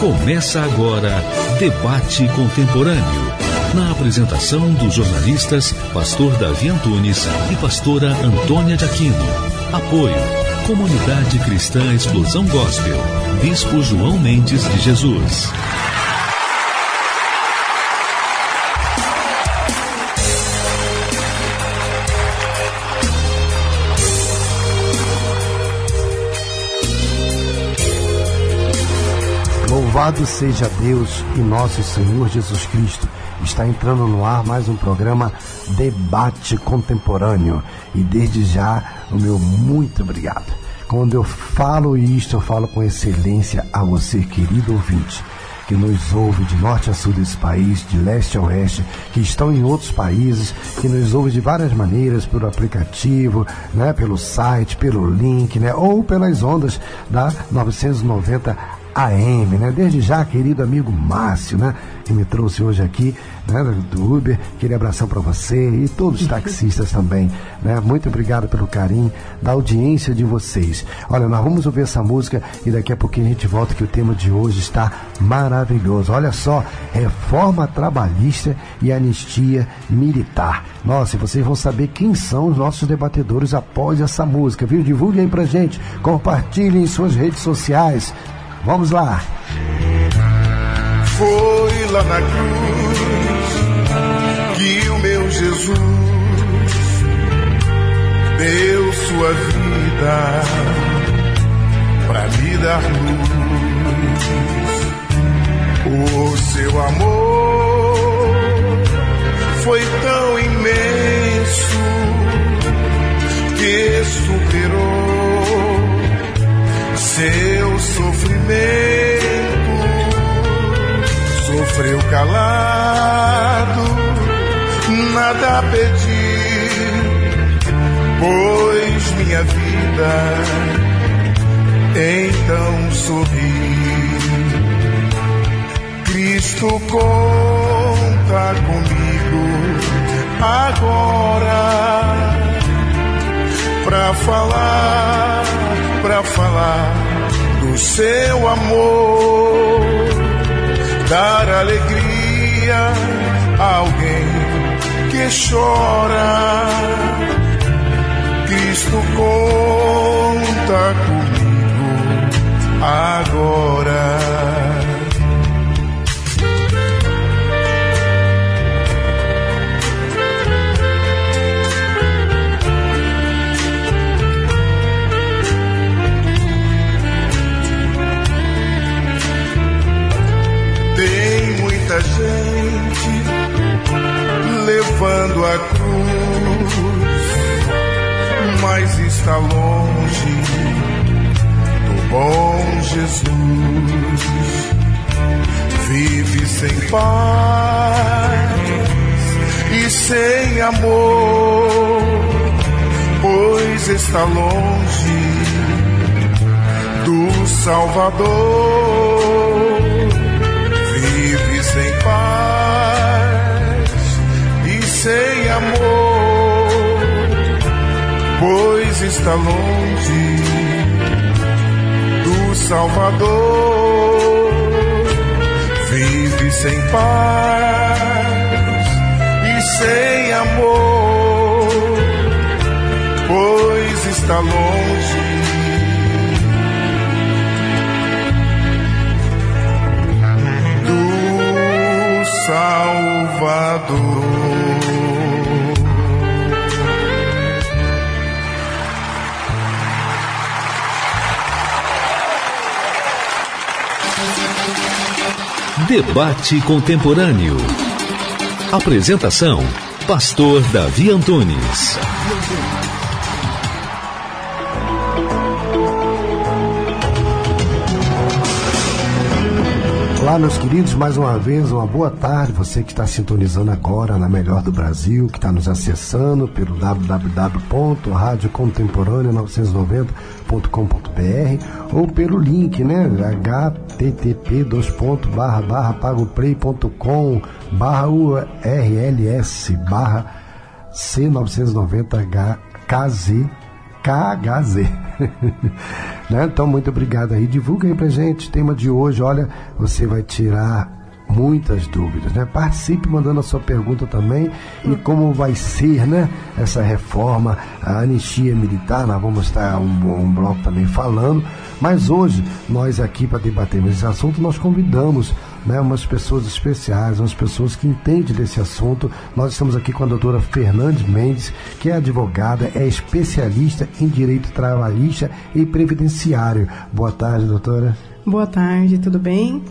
Começa agora Debate Contemporâneo. Na apresentação dos jornalistas Pastor Davi Antunes e Pastora Antônia de Aquino. Apoio Comunidade Cristã Explosão Gospel. Bispo João Mendes de Jesus. Louvado seja Deus e nosso Senhor Jesus Cristo. Está entrando no ar mais um programa Debate Contemporâneo. E desde já, o meu muito obrigado. Quando eu falo isto, eu falo com excelência a você, querido ouvinte, que nos ouve de norte a sul desse país, de leste a oeste, que estão em outros países, que nos ouve de várias maneiras, pelo aplicativo, né, pelo site, pelo link, né, ou pelas ondas da 990 AM, né? Desde já, querido amigo Márcio, né? Que me trouxe hoje aqui, né? Do Uber. Aquele abração para você e todos os taxistas também, né? Muito obrigado pelo carinho da audiência de vocês. Olha, nós vamos ouvir essa música e daqui a pouquinho a gente volta que o tema de hoje está maravilhoso. Olha só, reforma trabalhista e anistia militar. Nossa, e vocês vão saber quem são os nossos debatedores após essa música, viu? Divulguem pra gente, compartilhem em suas redes sociais. Vamos lá. Foi lá na cruz que o meu Jesus deu sua vida para me dar luz. O seu amor foi tão imenso que superou seu sofrimento, sofreu calado, nada a pedir, pois minha vida então sorri. Cristo conta comigo agora pra falar, pra falar do seu amor, dar alegria a alguém que chora. Cristo conta comigo está longe do Salvador sem paz e sem amor, pois está longe do Salvador. Vive sem paz e sem amor, está longe Salvador. Debate Contemporâneo. Apresentação: Pastor Davi Antunes. Meus queridos, mais uma vez, uma boa tarde. Você que está sintonizando agora na Melhor do Brasil, que está nos acessando pelo www.radiocontemporânea990.com.br ou pelo link, né? http pagoplay.com barra URLS barra C990KZ KHZ. Né? Então, muito obrigado aí. Divulga aí pra gente. Tema de hoje, olha, você vai tirar muitas dúvidas, né? Participe mandando a sua pergunta também e como vai ser, né? Essa reforma, a anistia militar, nós vamos estar um, um bloco também falando, mas hoje nós aqui para debatermos esse assunto nós convidamos né, umas pessoas especiais, umas pessoas que entendem desse assunto. Nós estamos aqui com a doutora Fernandes Mendes, que é advogada, é especialista em direito trabalhista e previdenciário. Boa tarde, doutora. Boa tarde, tudo bem?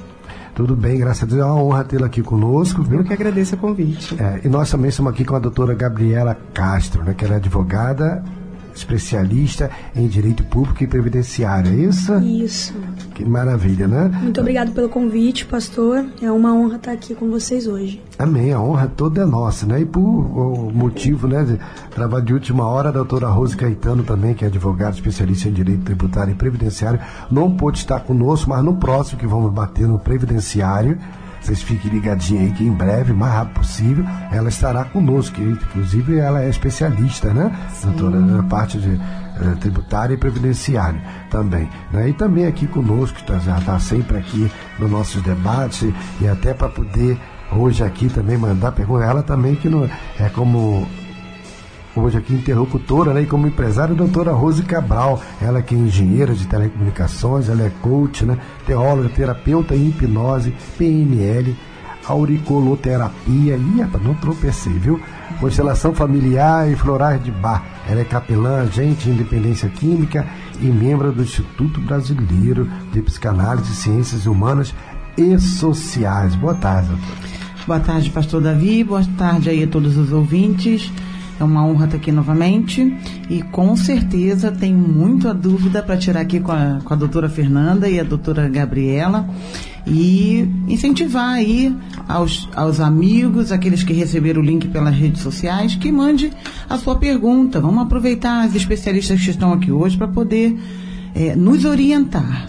Tudo bem, graças a Deus. É uma honra tê-la aqui conosco. Viu? Eu que agradeço o convite. É, e nós também estamos aqui com a doutora Gabriela Castro, né, que ela é advogada especialista em direito público e previdenciário, é isso? Isso. Que maravilha, né? Muito obrigado pelo convite, pastor. É uma honra estar aqui com vocês hoje. Amém. A honra toda é nossa, né? E por o motivo, né, de trabalho de última hora, a doutora Rose Caetano também, que é advogada especialista em direito tributário e previdenciário, não pôde estar conosco, mas no próximo que vamos bater no previdenciário, vocês fiquem ligadinhos aí que em breve, mais rápido possível, ela estará conosco. Inclusive, ela é especialista, né? Sim. Doutora, na parte de eh, tributária e previdenciária também. Né? E também aqui conosco, tá, já está sempre aqui nos nossos debates e até para poder hoje aqui também mandar pergunta. Ela também que não é como hoje aqui interlocutora né, e como empresária, a doutora Rose Cabral. Ela que é engenheira de telecomunicações, ela é coach, né, teóloga, terapeuta em hipnose, PNL, auriculoterapia, e não tropecei, viu? Constelação familiar e florais de bar. Ela é capelã, agente de independência química e membro do Instituto Brasileiro de Psicanálise, Ciências Humanas e Sociais. Boa tarde, doutora. Boa tarde, pastor Davi. Boa tarde aí a todos os ouvintes. É uma honra estar aqui novamente e com certeza tem muita dúvida para tirar aqui com a, com a doutora Fernanda e a doutora Gabriela e incentivar aí aos, aos amigos, aqueles que receberam o link pelas redes sociais, que mande a sua pergunta. Vamos aproveitar as especialistas que estão aqui hoje para poder é, nos orientar.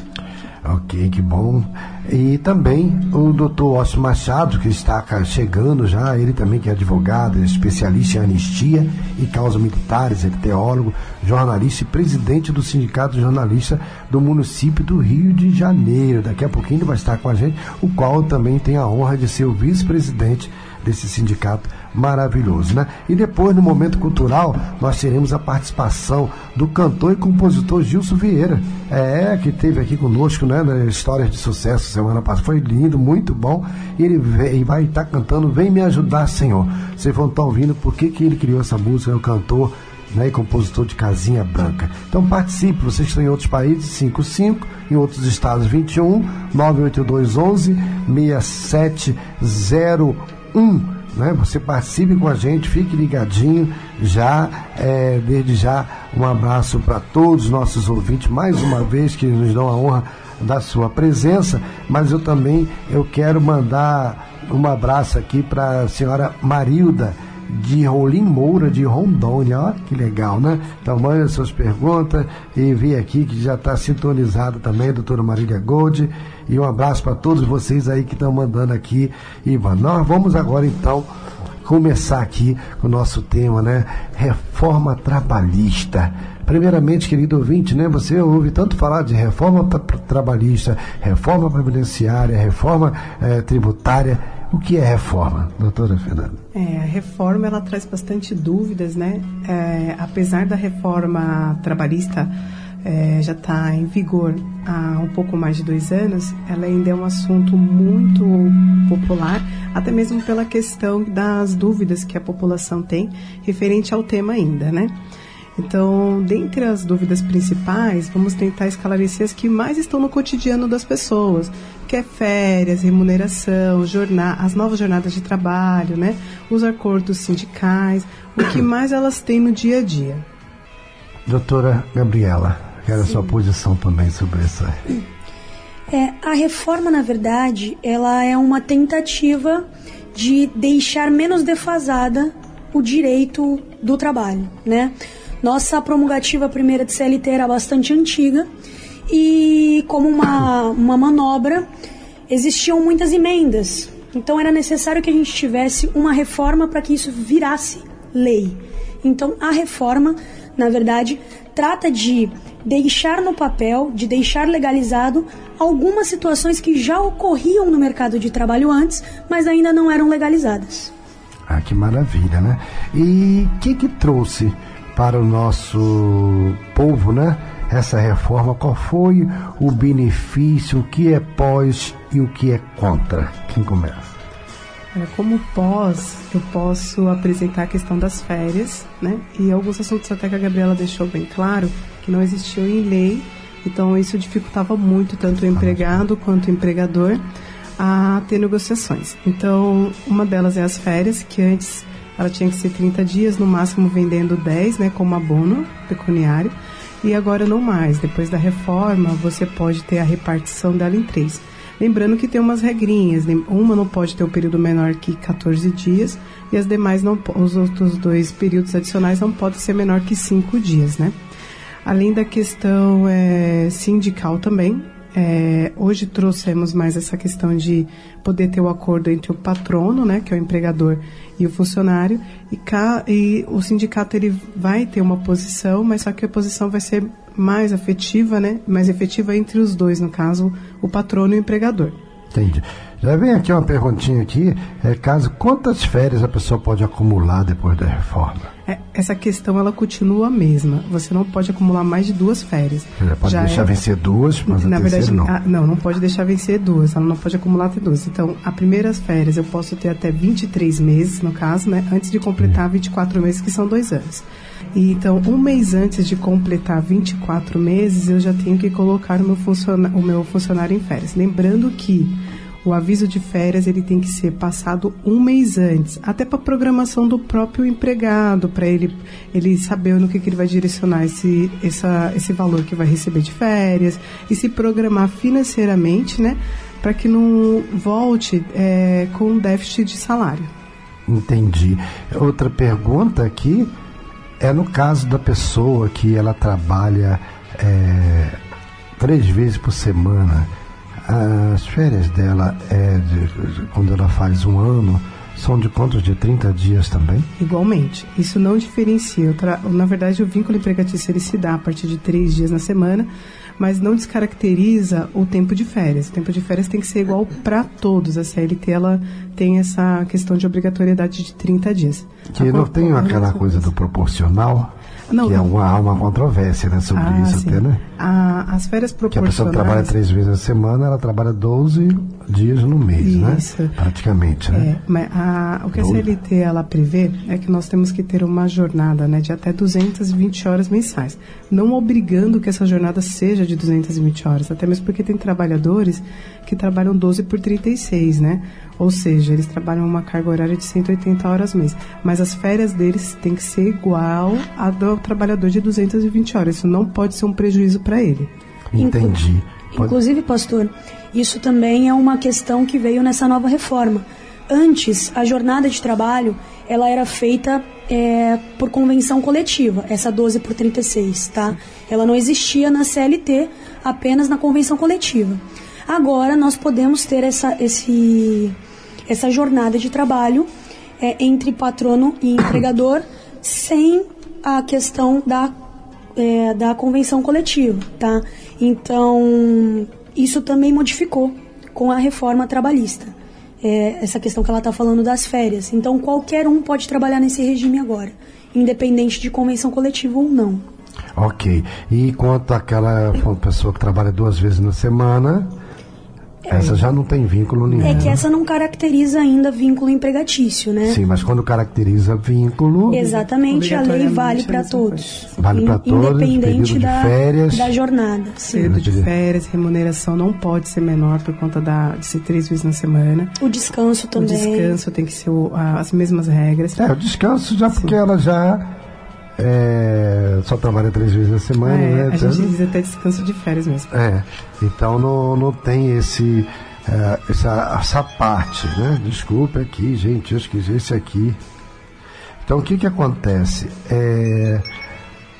Ok, que bom. E também o doutor Ócio Machado, que está chegando já, ele também que é advogado, é especialista em anistia e causas militares, é teólogo, jornalista e presidente do Sindicato Jornalista do município do Rio de Janeiro. Daqui a pouquinho ele vai estar com a gente, o qual também tem a honra de ser o vice-presidente desse sindicato maravilhoso, né? E depois, no momento cultural, nós teremos a participação do cantor e compositor Gilson Vieira, é, que teve aqui conosco, né, histórias de sucesso semana passada, foi lindo, muito bom, e ele vem, vai estar tá cantando Vem Me Ajudar, Senhor. Vocês vão estar tá ouvindo por que, que ele criou essa música, é o cantor né, e compositor de Casinha Branca. Então participe, vocês estão em outros países, 55, em outros estados 21, 98211 6701 né? Você participe com a gente, fique ligadinho. Já, é, desde já, um abraço para todos os nossos ouvintes, mais uma vez, que nos dão a honra da sua presença. Mas eu também eu quero mandar um abraço aqui para a senhora Marilda de Rolim Moura, de Rondônia. Olha que legal, né? Então, manda suas perguntas e vi aqui que já está sintonizado também, doutora Marília Gold. E um abraço para todos vocês aí que estão mandando aqui. Ivan, nós vamos agora então começar aqui o nosso tema, né? Reforma trabalhista. Primeiramente, querido ouvinte, né? Você ouve tanto falar de reforma tra trabalhista, reforma previdenciária, reforma eh, tributária. O que é reforma, doutora Fernanda? É, a reforma ela traz bastante dúvidas, né? É, apesar da reforma trabalhista é, já está em vigor há um pouco mais de dois anos, ela ainda é um assunto muito popular, até mesmo pela questão das dúvidas que a população tem referente ao tema ainda, né? Então, dentre as dúvidas principais, vamos tentar esclarecer as que mais estão no cotidiano das pessoas, que é férias, remuneração, jornada, as novas jornadas de trabalho, né? os acordos sindicais, o que mais elas têm no dia a dia. Doutora Gabriela, Quero a sua posição também sobre isso. É, a reforma, na verdade, ela é uma tentativa de deixar menos defasada o direito do trabalho, né? Nossa promulgativa primeira de CLT era bastante antiga e como uma, uma manobra existiam muitas emendas. Então era necessário que a gente tivesse uma reforma para que isso virasse lei. Então a reforma, na verdade, trata de deixar no papel, de deixar legalizado algumas situações que já ocorriam no mercado de trabalho antes, mas ainda não eram legalizadas. Ah, que maravilha, né? E o que que trouxe para o nosso povo, né? Essa reforma, qual foi o benefício, o que é pós e o que é contra? Quem começa? Como pós, eu posso apresentar a questão das férias, né? E alguns assuntos até que a Gabriela deixou bem claro que não existiam em lei, então isso dificultava muito tanto o empregado quanto o empregador a ter negociações. Então, uma delas é as férias, que antes ela tinha que ser 30 dias, no máximo vendendo 10, né, como abono pecuniário, e agora não mais. Depois da reforma, você pode ter a repartição dela em três. Lembrando que tem umas regrinhas, uma não pode ter um período menor que 14 dias e as demais não, os outros dois períodos adicionais não podem ser menor que 5 dias, né? Além da questão é, sindical também, é, hoje trouxemos mais essa questão de poder ter o acordo entre o patrono, né, que é o empregador, e o funcionário, e, cá, e o sindicato ele vai ter uma posição, mas só que a posição vai ser mais afetiva, né, mais efetiva entre os dois, no caso, o patrono e o empregador. Entendi. Já vem aqui uma perguntinha aqui, é caso quantas férias a pessoa pode acumular depois da reforma? É, essa questão ela continua a mesma. Você não pode acumular mais de duas férias. Ela pode Já deixar é... vencer duas, mas na verdade não. A, não, não pode deixar vencer duas. Ela não pode acumular até duas. Então, as primeiras férias eu posso ter até 23 meses, no caso, né, antes de completar 24 meses, que são dois anos. E, então, um mês antes de completar 24 meses, eu já tenho que colocar o meu, o meu funcionário em férias. Lembrando que o aviso de férias ele tem que ser passado um mês antes, até para programação do próprio empregado, para ele ele saber no que, que ele vai direcionar esse, essa, esse valor que vai receber de férias e se programar financeiramente, né, para que não volte é, com déficit de salário. Entendi. Outra pergunta aqui é no caso da pessoa que ela trabalha é, três vezes por semana as férias dela, é de, quando ela faz um ano, são de quantos? De 30 dias também? Igualmente. Isso não diferencia. Na verdade, o vínculo empregatício ele se dá a partir de três dias na semana, mas não descaracteriza o tempo de férias. O tempo de férias tem que ser igual para todos. A CLT ela tem essa questão de obrigatoriedade de 30 dias. Que não tem aquela coisa do proporcional? Não, que é uma, há uma controvérsia né, sobre ah, isso sim. até, né? A, as férias proporcionais... Que a pessoa trabalha três vezes na semana, ela trabalha 12 dias no mês, né? isso. né? Praticamente, né? É, mas a, o que a CLT ela prevê é que nós temos que ter uma jornada né, de até 220 horas mensais. Não obrigando que essa jornada seja de 220 horas, até mesmo porque tem trabalhadores que trabalham 12 por 36, né? Ou seja, eles trabalham uma carga horária de 180 horas mês. Mas as férias deles têm que ser igual a do trabalhador de 220 horas. Isso não pode ser um prejuízo para ele. Entendi. Inclusive, pastor, isso também é uma questão que veio nessa nova reforma. Antes, a jornada de trabalho ela era feita é, por convenção coletiva, essa 12 por 36, tá? Ela não existia na CLT, apenas na convenção coletiva. Agora nós podemos ter essa, esse, essa jornada de trabalho é, entre patrono e empregador sem a questão da, é, da convenção coletiva, tá? Então, isso também modificou com a reforma trabalhista. É, essa questão que ela está falando das férias. Então, qualquer um pode trabalhar nesse regime agora, independente de convenção coletiva ou não. Ok. E quanto àquela pessoa que trabalha duas vezes na semana, essa já não tem vínculo nenhum. É que essa não caracteriza ainda vínculo empregatício, né? Sim, mas quando caracteriza vínculo. Exatamente, a lei vale para todos. Vale para todos, independente da, férias, da jornada. Sim. Período de férias, remuneração não pode ser menor por conta da, de ser três vezes na semana. O descanso também. O descanso tem que ser o, as mesmas regras. É, o descanso já porque ela já é, só trabalha três vezes na semana, é, né? A gente diz até descanso de férias mesmo. É, então não, não tem esse, é, essa, essa parte, né? Desculpa aqui, gente, eu esqueci esse aqui. Então o que que acontece? É,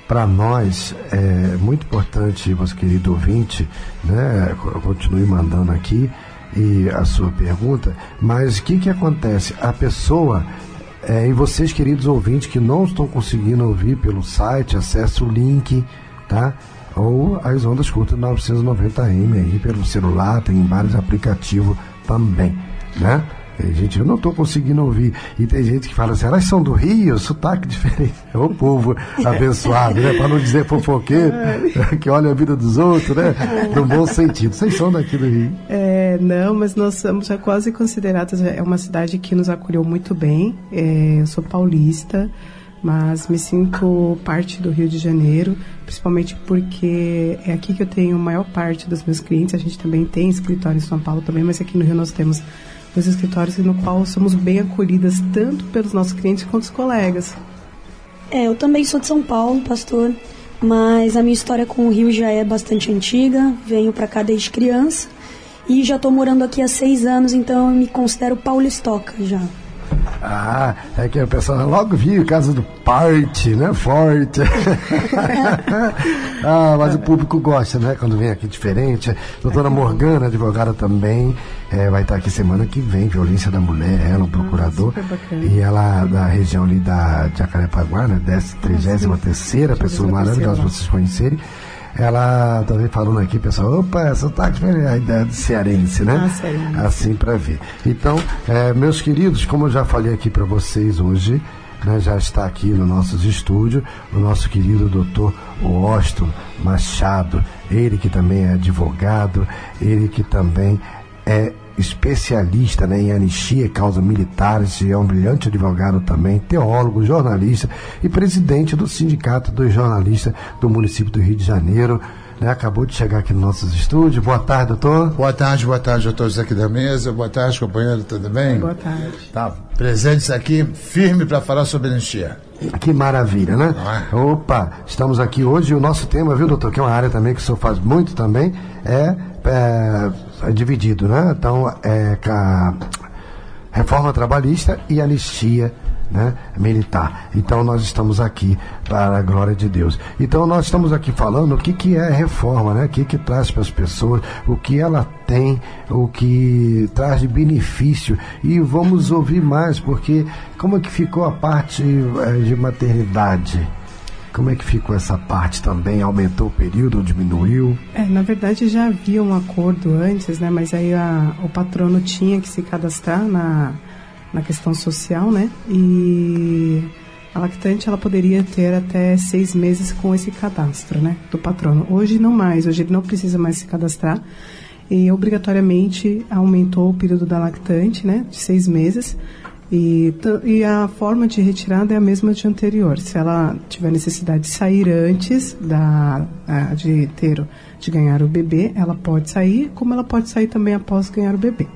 para nós é muito importante, nosso querido ouvinte, né? Continue mandando aqui e a sua pergunta, mas o que que acontece? A pessoa é, e vocês, queridos ouvintes, que não estão conseguindo ouvir pelo site, acesse o link, tá? ou as ondas curtas 990M aí pelo celular, tem vários aplicativos também, né? Tem gente, eu não estou conseguindo ouvir. E tem gente que fala assim, elas são do Rio, sotaque diferente. É o povo abençoado, né? Para não dizer fofoqueiro, que olha a vida dos outros, né? No bom sentido. Vocês são daqui do Rio? É, não, mas nós somos já quase consideradas, é uma cidade que nos acolheu muito bem. É, eu sou paulista, mas me sinto parte do Rio de Janeiro, principalmente porque é aqui que eu tenho a maior parte dos meus clientes. A gente também tem escritório em São Paulo também, mas aqui no Rio nós temos dois escritórios no qual somos bem acolhidas tanto pelos nossos clientes quanto os colegas. É, eu também sou de São Paulo, pastor, mas a minha história com o Rio já é bastante antiga. Venho para cá desde criança e já estou morando aqui há seis anos, então eu me considero paulistoca já. Ah, é que o pessoal logo viu casa do parte, né? Forte. ah, mas o público gosta, né? Quando vem aqui diferente. Doutora Morgana, advogada também, é, vai estar aqui semana que vem, violência da mulher, ela, um ah, procurador. e ela da região ali da Jacarepaguá, né? 33 terceira pessoa maravilhosa pra vocês conhecerem ela também falando aqui, pessoal, opa, sotaque a ideia de cearense, né? Ah, cearense. Assim para ver. Então, é, meus queridos, como eu já falei aqui para vocês hoje, né, já está aqui no nossos estúdios o nosso querido doutor Austin Machado, ele que também é advogado, ele que também é especialista né, em anistia e causas militares, é um brilhante advogado também, teólogo, jornalista e presidente do Sindicato dos Jornalistas do município do Rio de Janeiro. Né, acabou de chegar aqui nos nossos estúdios. Boa tarde, doutor. Boa tarde, boa tarde a todos aqui da mesa. Boa tarde, companheiro, tudo bem? Boa tarde. Tá, presentes aqui, firme para falar sobre anistia. Que maravilha, né? É? Opa, estamos aqui hoje e o nosso tema, viu, doutor, que é uma área também que o senhor faz muito também, é, é é dividido, né? Então, é a reforma trabalhista e anistia né, militar. Então nós estamos aqui para a glória de Deus. Então nós estamos aqui falando o que, que é reforma, né? O que, que traz para as pessoas, o que ela tem, o que traz de benefício. E vamos ouvir mais, porque como é que ficou a parte é, de maternidade? Como é que ficou essa parte também? Aumentou o período ou diminuiu? É, na verdade já havia um acordo antes, né? Mas aí a, o patrono tinha que se cadastrar na, na questão social, né? E a lactante ela poderia ter até seis meses com esse cadastro, né? Do patrono. Hoje não mais, hoje ele não precisa mais se cadastrar e obrigatoriamente aumentou o período da lactante, né? De seis meses e, e a forma de retirada é a mesma de anterior. Se ela tiver necessidade de sair antes da, de ter de ganhar o bebê, ela pode sair, como ela pode sair também após ganhar o bebê.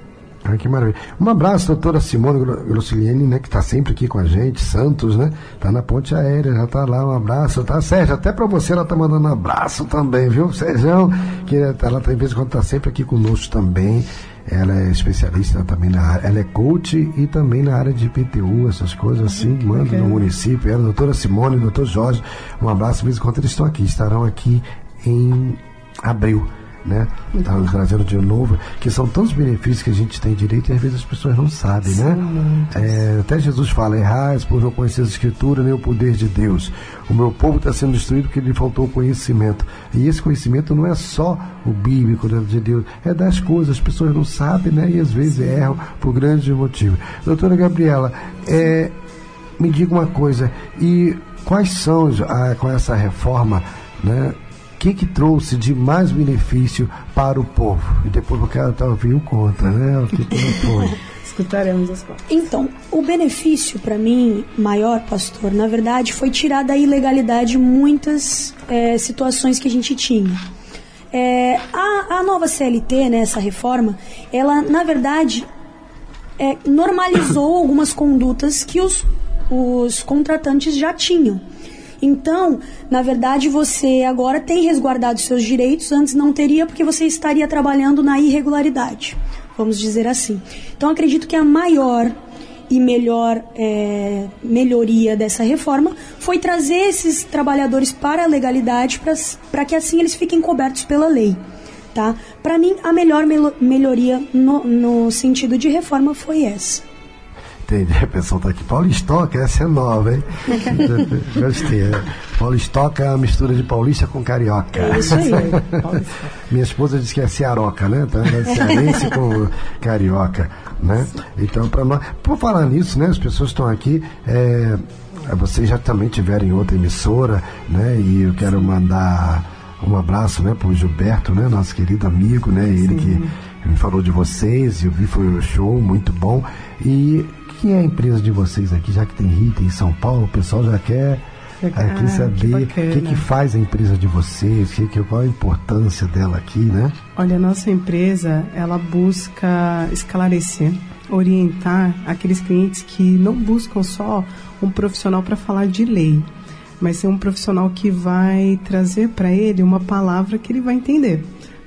Que maravilha. Um abraço, doutora Simone Grossiliene, né, que está sempre aqui com a gente, Santos, né? Está na ponte aérea, já está lá, um abraço, tá? Sérgio, até para você ela está mandando um abraço também, viu? Sérgio, que ela, tem vez em quando está sempre aqui conosco também. Ela é especialista também na área, ela é coach e também na área de IPTU, essas coisas assim, manda no município. Ela, a doutora Simone, doutor Jorge, um abraço mesmo enquanto eles estão aqui, estarão aqui em abril né? Tá trazendo de novo, que são tantos benefícios que a gente tem direito e às vezes as pessoas não sabem, né? Sim, né? É, até Jesus fala, errais por não conhecer a Escritura nem o poder de Deus. O meu povo está sendo destruído porque lhe faltou conhecimento. E esse conhecimento não é só o bíblico né, de Deus, é das coisas, as pessoas não sabem, né? E às vezes erram por grandes motivos. Doutora Gabriela, é, me diga uma coisa, e quais são, ah, com essa reforma, né? Que que trouxe de mais benefício para o povo? E depois eu quero estar ouvindo contra, né? O que, que não foi? Escutaremos as contas. Então, o benefício para mim maior, pastor, na verdade, foi tirar da ilegalidade muitas é, situações que a gente tinha. É, a, a, nova CLT, né, essa reforma, ela, na verdade, é, normalizou algumas condutas que os, os contratantes já tinham. Então, na verdade, você agora tem resguardado seus direitos, antes não teria, porque você estaria trabalhando na irregularidade, vamos dizer assim. Então, acredito que a maior e melhor é, melhoria dessa reforma foi trazer esses trabalhadores para a legalidade para que assim eles fiquem cobertos pela lei. Tá? Para mim, a melhor melhoria no, no sentido de reforma foi essa. Entendi. A pessoa tá aqui. Paulistoca, essa é nova, hein? Gostei. É. Paulistoca é uma mistura de paulista com carioca. É isso aí. Minha esposa disse que é cearoca, né? Então é cearense com carioca, né? Então, para nós. Por falar nisso, né? As pessoas estão aqui. É, vocês já também tiveram em outra emissora, né? E eu quero mandar um abraço, né, pro Gilberto, né, nosso querido amigo, né, ele Sim. que me falou de vocês, eu vi foi um show muito bom. E quem é a empresa de vocês aqui, já que tem Rita em São Paulo, o pessoal já quer aqui ah, saber o que, que, faz a empresa de vocês, que, que, qual a importância dela aqui, né? Olha, a nossa empresa, ela busca esclarecer, orientar aqueles clientes que não buscam só um profissional para falar de lei, mas ser um profissional que vai trazer para ele uma palavra que ele vai entender.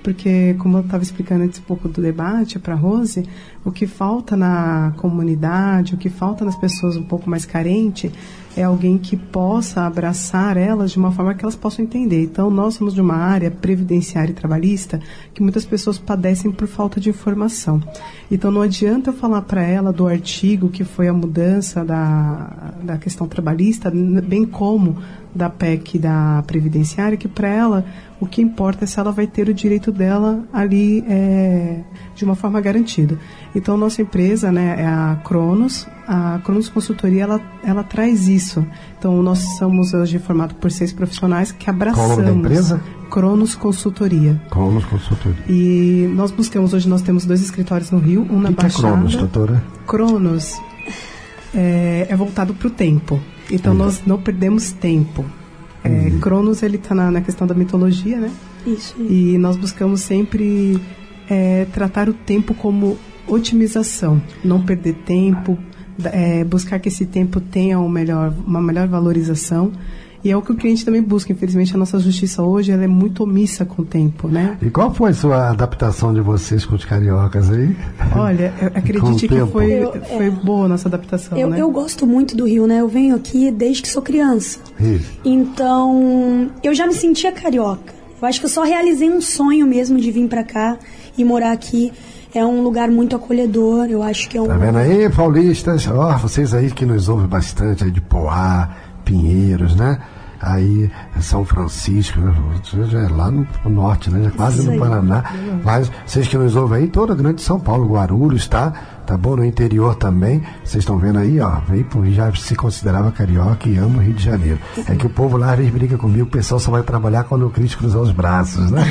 Porque, como eu estava explicando antes um pouco do debate para a Rose, o que falta na comunidade, o que falta nas pessoas um pouco mais carentes, é alguém que possa abraçar elas de uma forma que elas possam entender. Então, nós somos de uma área previdenciária e trabalhista que muitas pessoas padecem por falta de informação. Então, não adianta eu falar para ela do artigo que foi a mudança da, da questão trabalhista, bem como da PEC da previdenciária, que para ela o que importa é se ela vai ter o direito dela ali é, de uma forma garantida. Então, nossa empresa né, é a Cronos. A Cronos Consultoria, ela, ela traz isso. Então, nós somos hoje formados por seis profissionais que abraçamos... Qual o nome da empresa? Cronos Consultoria. Cronos Consultoria. E nós buscamos, hoje nós temos dois escritórios no Rio, um na que Baixada. Que é Cronos, doutora? Cronos é, é voltado para o tempo. Então, nós não perdemos tempo. É, uhum. Cronos, ele está na, na, questão da mitologia, né? Isso. E nós buscamos sempre é, tratar o tempo como otimização, não perder tempo, é, buscar que esse tempo tenha um melhor, uma melhor valorização. E é o que o cliente também busca. Infelizmente, a nossa justiça hoje ela é muito omissa com o tempo, né? E qual foi a sua adaptação de vocês com os cariocas aí? Olha, acredite que foi, eu, foi é, boa a nossa adaptação, eu, né? Eu gosto muito do Rio, né? Eu venho aqui desde que sou criança. Isso. Então, eu já me sentia carioca. Eu acho que eu só realizei um sonho mesmo de vir para cá e morar aqui. É um lugar muito acolhedor, eu acho que é um... Tá vendo aí, paulistas? Ó, oh, vocês aí que nos ouvem bastante aí de Poá, Pinheiros, né? Aí São Francisco, né? já é lá no, norte, né? quase no Paraná. Mas vocês que nos ouvem aí, toda a grande São Paulo, Guarulhos, tá? Tá bom? No interior também. Vocês estão vendo aí, ó. Veio já se considerava carioca e ama o Rio de Janeiro. É que o povo lá às vezes briga comigo, o pessoal só vai trabalhar quando o Cristo cruzar os braços, né?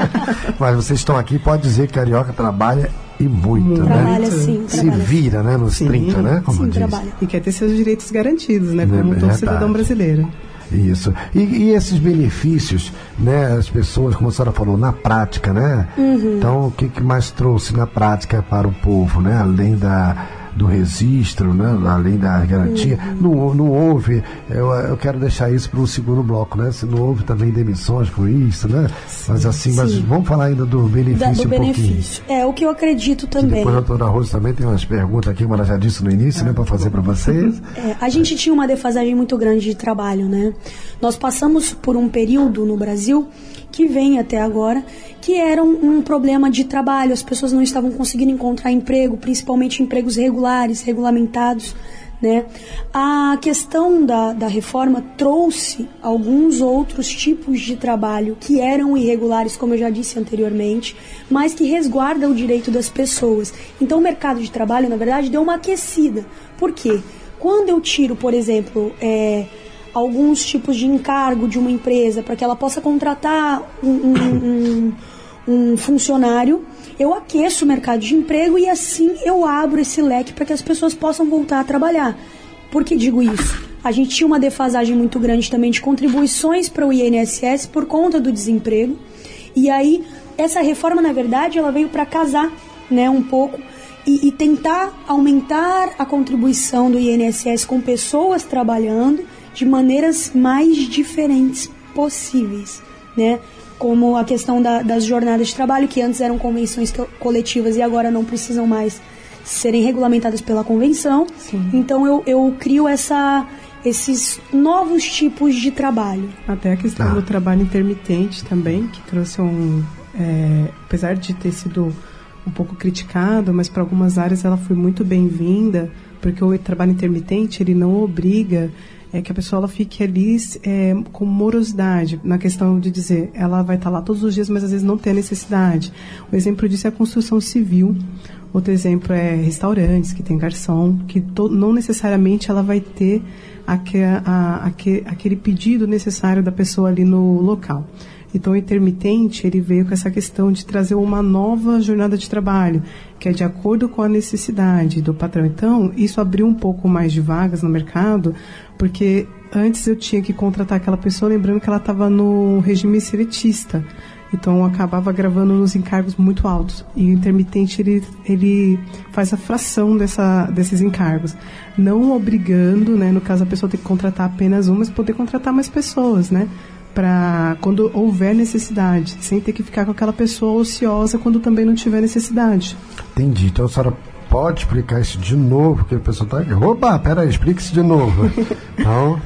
Mas vocês estão aqui, pode dizer que carioca trabalha e muito, né? Trabalha sim. Se trabalha. vira, né? Nos sim, 30, né? Como sim, diz. trabalha. E quer ter seus direitos garantidos, né? Como é todo cidadão brasileiro. Isso. E, e, esses benefícios, né? As pessoas, como a senhora falou, na prática, né? Uhum. Então, o que, que mais trouxe na prática para o povo, né? Além da do registro, né? além da garantia. Uhum. Não, não houve, eu, eu quero deixar isso para o segundo bloco, né? Se não houve também demissões com isso, né? Sim, mas assim, mas vamos falar ainda do benefício da, do um benefício. pouquinho. É, o que eu acredito também. depois a doutora Rosa também tem umas perguntas aqui, como ela já disse no início, né? Para fazer para vocês. É, a gente tinha uma defasagem muito grande de trabalho, né? Nós passamos por um período no Brasil que vem até agora, que era um, um, problema de trabalho. As pessoas não estavam conseguindo encontrar emprego, principalmente empregos regulares, regulamentados. Né? A questão da, da reforma trouxe alguns outros tipos de trabalho que eram irregulares, como eu já disse anteriormente, mas que resguarda o direito das pessoas. Então o mercado de trabalho, na verdade, deu uma aquecida. Por quê? Quando eu tiro, por exemplo, é, alguns tipos de encargo de uma empresa para que ela possa contratar um, um, um, um, funcionário, eu aqueço o mercado de emprego e assim eu abro esse leque para que as pessoas possam voltar a trabalhar. Por que digo isso? A gente tinha uma defasagem muito grande também de contribuições para o INSS por conta do desemprego. E aí, essa reforma, na verdade, ela veio para casar né, um pouco e, e tentar aumentar a contribuição do INSS com pessoas trabalhando de maneiras mais diferentes possíveis, né? Como a questão da, das jornadas de trabalho, que antes eram convenções coletivas e agora não precisam mais serem regulamentadas pela convenção. Sim. Então eu, eu crio essa, esses novos tipos de trabalho. Até a questão ah. do trabalho intermitente também, que trouxe um. É, apesar de ter sido um pouco criticada, mas para algumas áreas ela foi muito bem-vinda, porque o trabalho intermitente ele não obriga é que a pessoa ela fique ali é, com morosidade na questão de dizer ela vai estar lá todos os dias, mas às vezes não tem a necessidade. O exemplo disso é a construção civil. Outro exemplo é restaurantes que tem garçom, que to, não necessariamente ela vai ter aquele, a, aquele, aquele pedido necessário da pessoa ali no local. Então, o intermitente, ele veio com essa questão de trazer uma nova jornada de trabalho, que é de acordo com a necessidade do patrão. Então, isso abriu um pouco mais de vagas no mercado, porque antes eu tinha que contratar aquela pessoa, lembrando que ela estava no regime seletista. Então, eu acabava gravando nos encargos muito altos. E o intermitente, ele, ele faz a fração dessa, desses encargos. Não obrigando, né, no caso, a pessoa ter que contratar apenas uma, mas poder contratar mais pessoas, né? para quando houver necessidade, sem ter que ficar com aquela pessoa ociosa quando também não tiver necessidade. Entendi. Então a senhora pode explicar isso de novo, porque a pessoa está aqui. Opa, peraí, explique isso de novo. Então.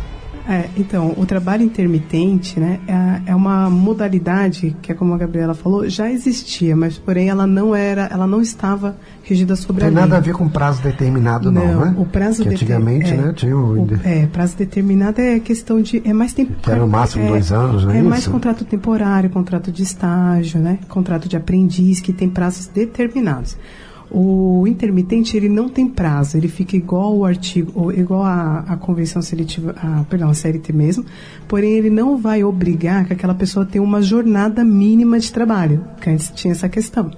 É, então, o trabalho intermitente né, é, é, uma modalidade que, é como a Gabriela falou, já existia, mas porém ela não era, ela não estava regida sobre Tem a lei. Tem nada a ver com prazo determinado, não, não né? O prazo que antigamente, é, né, tinha o... É, prazo determinado é questão de é mais tempo. Que era no máximo é, dois anos, né? É mais contrato temporário, contrato de estágio, né? Contrato de aprendiz que tem prazos determinados. O intermitente ele não tem prazo, ele fica igual o artigo, igual a, a convenção seletiva, a, perdão, a CLT mesmo, porém ele não vai obrigar que aquela pessoa tenha uma jornada mínima de trabalho, que antes tinha essa questão.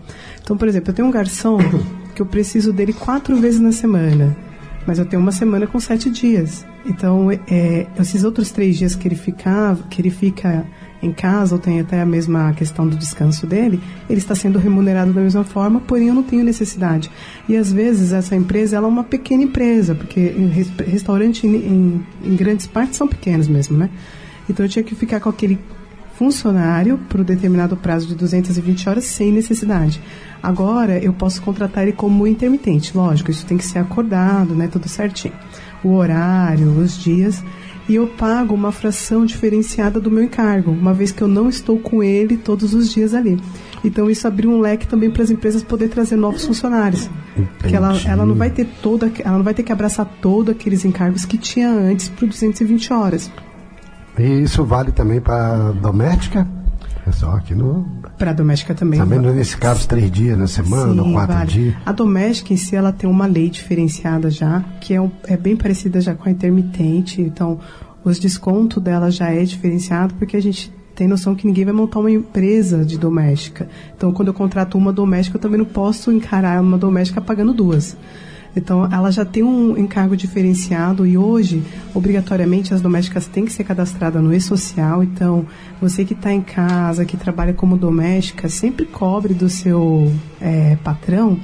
Então, por exemplo, eu tenho um garçom que eu preciso dele quatro vezes na semana, mas eu tenho uma semana com sete dias. Então, é, esses outros três dias que ele fica, que ele fica em casa, ou tem até a mesma questão do descanso dele, ele está sendo remunerado da mesma forma, porém eu não tenho necessidade. E às vezes essa empresa ela é uma pequena empresa, porque restaurante em, em grandes partes são pequenos mesmo, né? Então eu tinha que ficar com aquele funcionário por um determinado prazo de 220 horas sem necessidade. Agora eu posso contratar ele como intermitente, lógico, isso tem que ser acordado, né, tudo certinho. O horário, os dias e eu pago uma fração diferenciada do meu encargo, uma vez que eu não estou com ele todos os dias ali. Então isso abriu um leque também para as empresas poder trazer novos funcionários. Porque ela, ela não vai ter toda, ela não vai ter que abraçar todos aqueles encargos que tinha antes por 220 horas. E isso vale também para doméstica? É só aqui no. Para a doméstica também. Também nesse caso, três dias na semana, Sim, quatro vale. dias. A doméstica em si, ela tem uma lei diferenciada já, que é, é bem parecida já com a intermitente. Então, os descontos dela já é diferenciado, porque a gente tem noção que ninguém vai montar uma empresa de doméstica. Então, quando eu contrato uma doméstica, eu também não posso encarar uma doméstica pagando duas. Então, ela já tem um encargo diferenciado e hoje, obrigatoriamente, as domésticas têm que ser cadastradas no e-social. Então, você que está em casa, que trabalha como doméstica, sempre cobre do seu é, patrão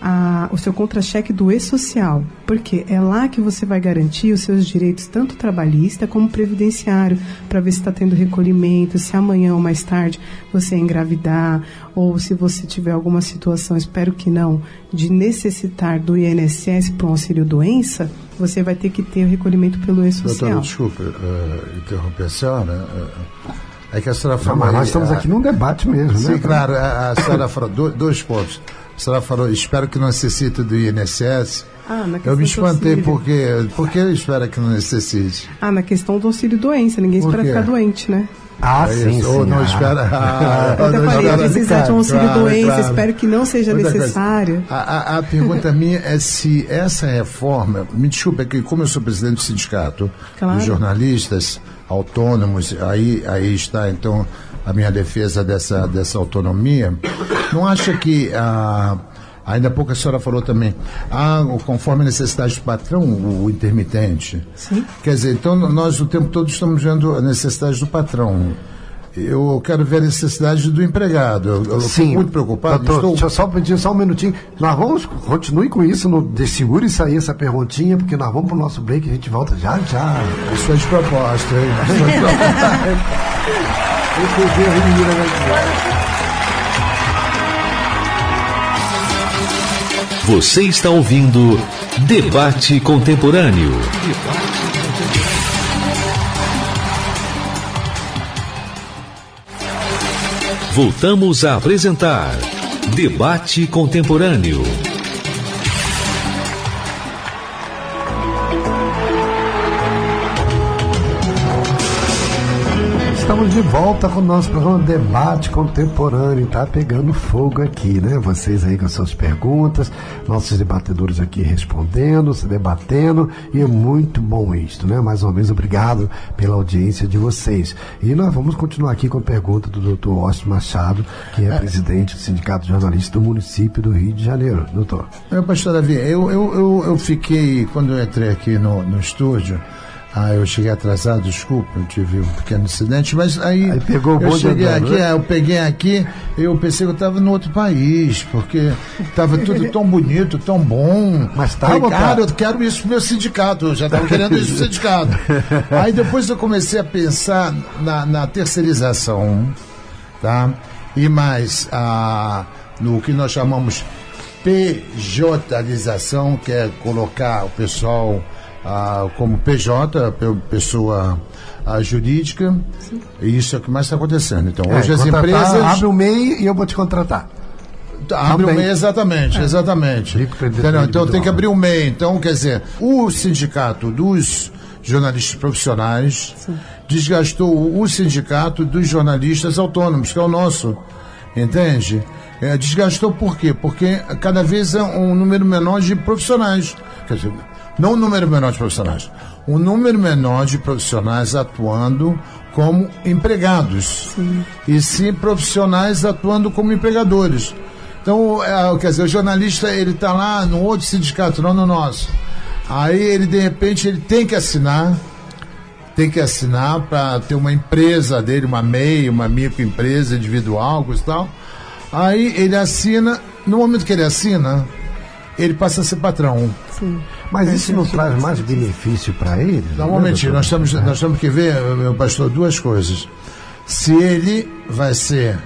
a, o seu contra-cheque do e-social, porque é lá que você vai garantir os seus direitos, tanto trabalhista como previdenciário, para ver se está tendo recolhimento, se amanhã ou mais tarde você engravidar, ou se você tiver alguma situação, espero que não, de necessitar do INSS para um auxílio doença, você vai ter que ter o recolhimento pelo e-social. desculpa uh, interromper a senhora. Uh, é que a senhora falou. Mas nós estamos aqui num debate mesmo, Sim, né? Sim, claro. A, a senhora falou dois pontos. A senhora falou, espero que não necessite do INSS. Ah, eu me espantei porque, porque espera que não necessite. Ah, na questão do auxílio doença, ninguém espera ficar doente, né? Ah, é sim, sim. Ou não ah. espera. Ah, eu até falei, precisar de um auxílio claro, doença, claro. espero que não seja Outra necessário. A, a, a, pergunta minha é se essa reforma, me desculpe, é que como eu sou presidente do sindicato claro. dos jornalistas autônomos, aí, aí está então a minha defesa dessa, dessa autonomia, não acha que ah, Ainda há pouco a senhora falou também, ah, conforme a necessidade do patrão, o, o intermitente. Sim. Quer dizer, então nós o tempo todo estamos vendo a necessidade do patrão. Eu quero ver a necessidade do empregado. Eu, eu Sim, muito preocupado. Doutor, estou... Deixa eu só pedir só um minutinho. Nós vamos, continue com isso, no, segure isso aí, essa perguntinha, porque nós vamos para o nosso break e a gente volta já, já. Isso é de proposta, hein? Isso é de proposta. Você está ouvindo Debate Contemporâneo. Voltamos a apresentar Debate Contemporâneo. Estamos de volta com o nosso programa Debate Contemporâneo. Tá pegando fogo aqui, né? Vocês aí com as suas perguntas, nossos debatedores aqui respondendo, se debatendo, e é muito bom isto, né? Mais uma vez, obrigado pela audiência de vocês. E nós vamos continuar aqui com a pergunta do Dr. Austin Machado, que é, é. presidente do Sindicato de Jornalistas do município do Rio de Janeiro. Doutor. É, pastor Davi, eu, eu, eu, eu fiquei, quando eu entrei aqui no, no estúdio, ah, eu cheguei atrasado, desculpa, eu tive um pequeno incidente, mas aí, aí pegou o eu cheguei andando, aqui, né? eu peguei aqui, eu pensei que eu estava no outro país, porque estava tudo tão bonito, tão bom. Mas tá, cara, eu quero isso pro meu sindicato, eu já estava querendo isso pro sindicato. Aí depois eu comecei a pensar na, na terceirização, tá? E mais a, no que nós chamamos PJização, que é colocar o pessoal ah, como PJ, pessoa ah, jurídica, Sim. e isso é o que mais está acontecendo. Então, é, hoje as empresas. Abre o MEI e eu vou te contratar. Abre Também. o MEI, exatamente, é. exatamente. Entendeu? Então tem que abrir o MEI. Então, quer dizer, o sindicato dos jornalistas profissionais Sim. desgastou o sindicato dos jornalistas autônomos, que é o nosso. Entende? É, desgastou por quê? Porque cada vez é um número menor de profissionais. Quer dizer, não um número menor de profissionais, um número menor de profissionais atuando como empregados. Sim. E sim profissionais atuando como empregadores. Então, é, quer dizer, o jornalista ele está lá no outro sindicato, não no nosso. Aí ele de repente ele tem que assinar, tem que assinar para ter uma empresa dele, uma MEI, uma microempresa individual, coisa e tal. Aí ele assina, no momento que ele assina, ele passa a ser patrão. Sim. Mas é isso não traz mais benefício para ele? Não, um momentinho, nós temos, nós temos que ver, meu pastor, duas coisas. Se ele vai ser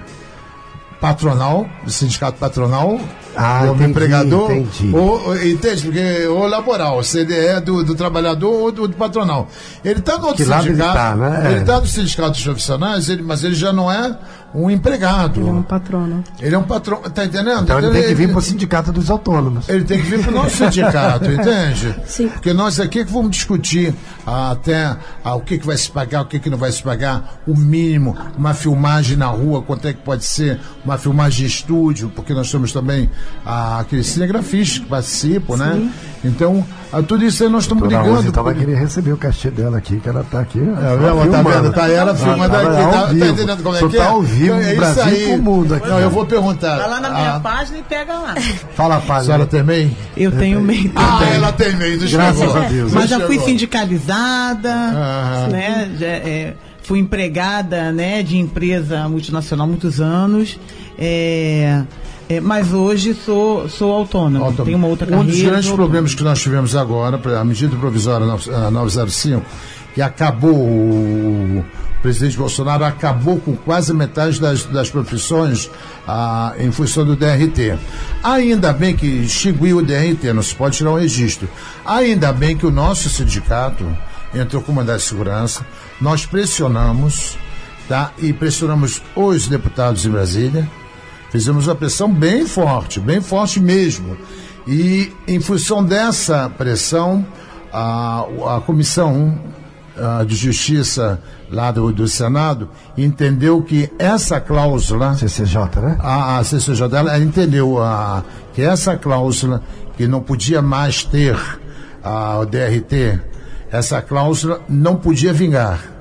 patronal, sindicato patronal, ah, como entendi, empregador, entendi. Ou, entende? Porque o laboral, se ele é do, do trabalhador ou do, do, patronal. Ele está no outro que sindicato, tá, né? ele está no sindicato dos profissionais, ele, mas ele já não é um empregado. Ele é um patrono. Ele é um patrão, tá entendendo? Então ele, ele tem que vir para o sindicato dos autônomos. Ele tem que vir para o nosso sindicato, entende? Sim. Porque nós aqui é que vamos discutir ah, até ah, o que, que vai se pagar, o que, que não vai se pagar, o mínimo, uma filmagem na rua, quanto é que pode ser, uma filmagem de estúdio, porque nós temos também ah, aqueles cinegrafistas que participam, né? Sim. né? Então, a tudo isso aí nós estamos brigando. Hoje estava querendo receber o cachê dela aqui, que ela está aqui. É, ela tá vendo? Tá ela filmando aqui. Tá, tá, entendendo como é que é? Tá ao vivo, é Brasil aí. com o mundo aqui. Não, eu vou perguntar. Vai lá na minha ah, página e pega lá. Fala a página. A senhora tem MEI? Eu tenho MEI Ah, ela tem MEI, Graças a Deus. Mas já fui sindicalizada, ah. né? Já, é, fui empregada né, de empresa multinacional há muitos anos. É, é, mas hoje sou, sou autônomo, autônomo. tenho uma outra carreira. Um dos grandes problemas que nós tivemos agora, a medida provisória 905, que acabou, o presidente Bolsonaro acabou com quase metade das, das profissões ah, em função do DRT. Ainda bem que extinguiu o DRT, não se pode tirar o registro. Ainda bem que o nosso sindicato entrou com uma da segurança, nós pressionamos, tá? E pressionamos os deputados em Brasília, Fizemos uma pressão bem forte, bem forte mesmo. E, em função dessa pressão, a, a Comissão a, de Justiça lá do, do Senado entendeu que essa cláusula. CCJ, né? A, a CCJ, ela entendeu a, que essa cláusula, que não podia mais ter a, o DRT, essa cláusula não podia vingar.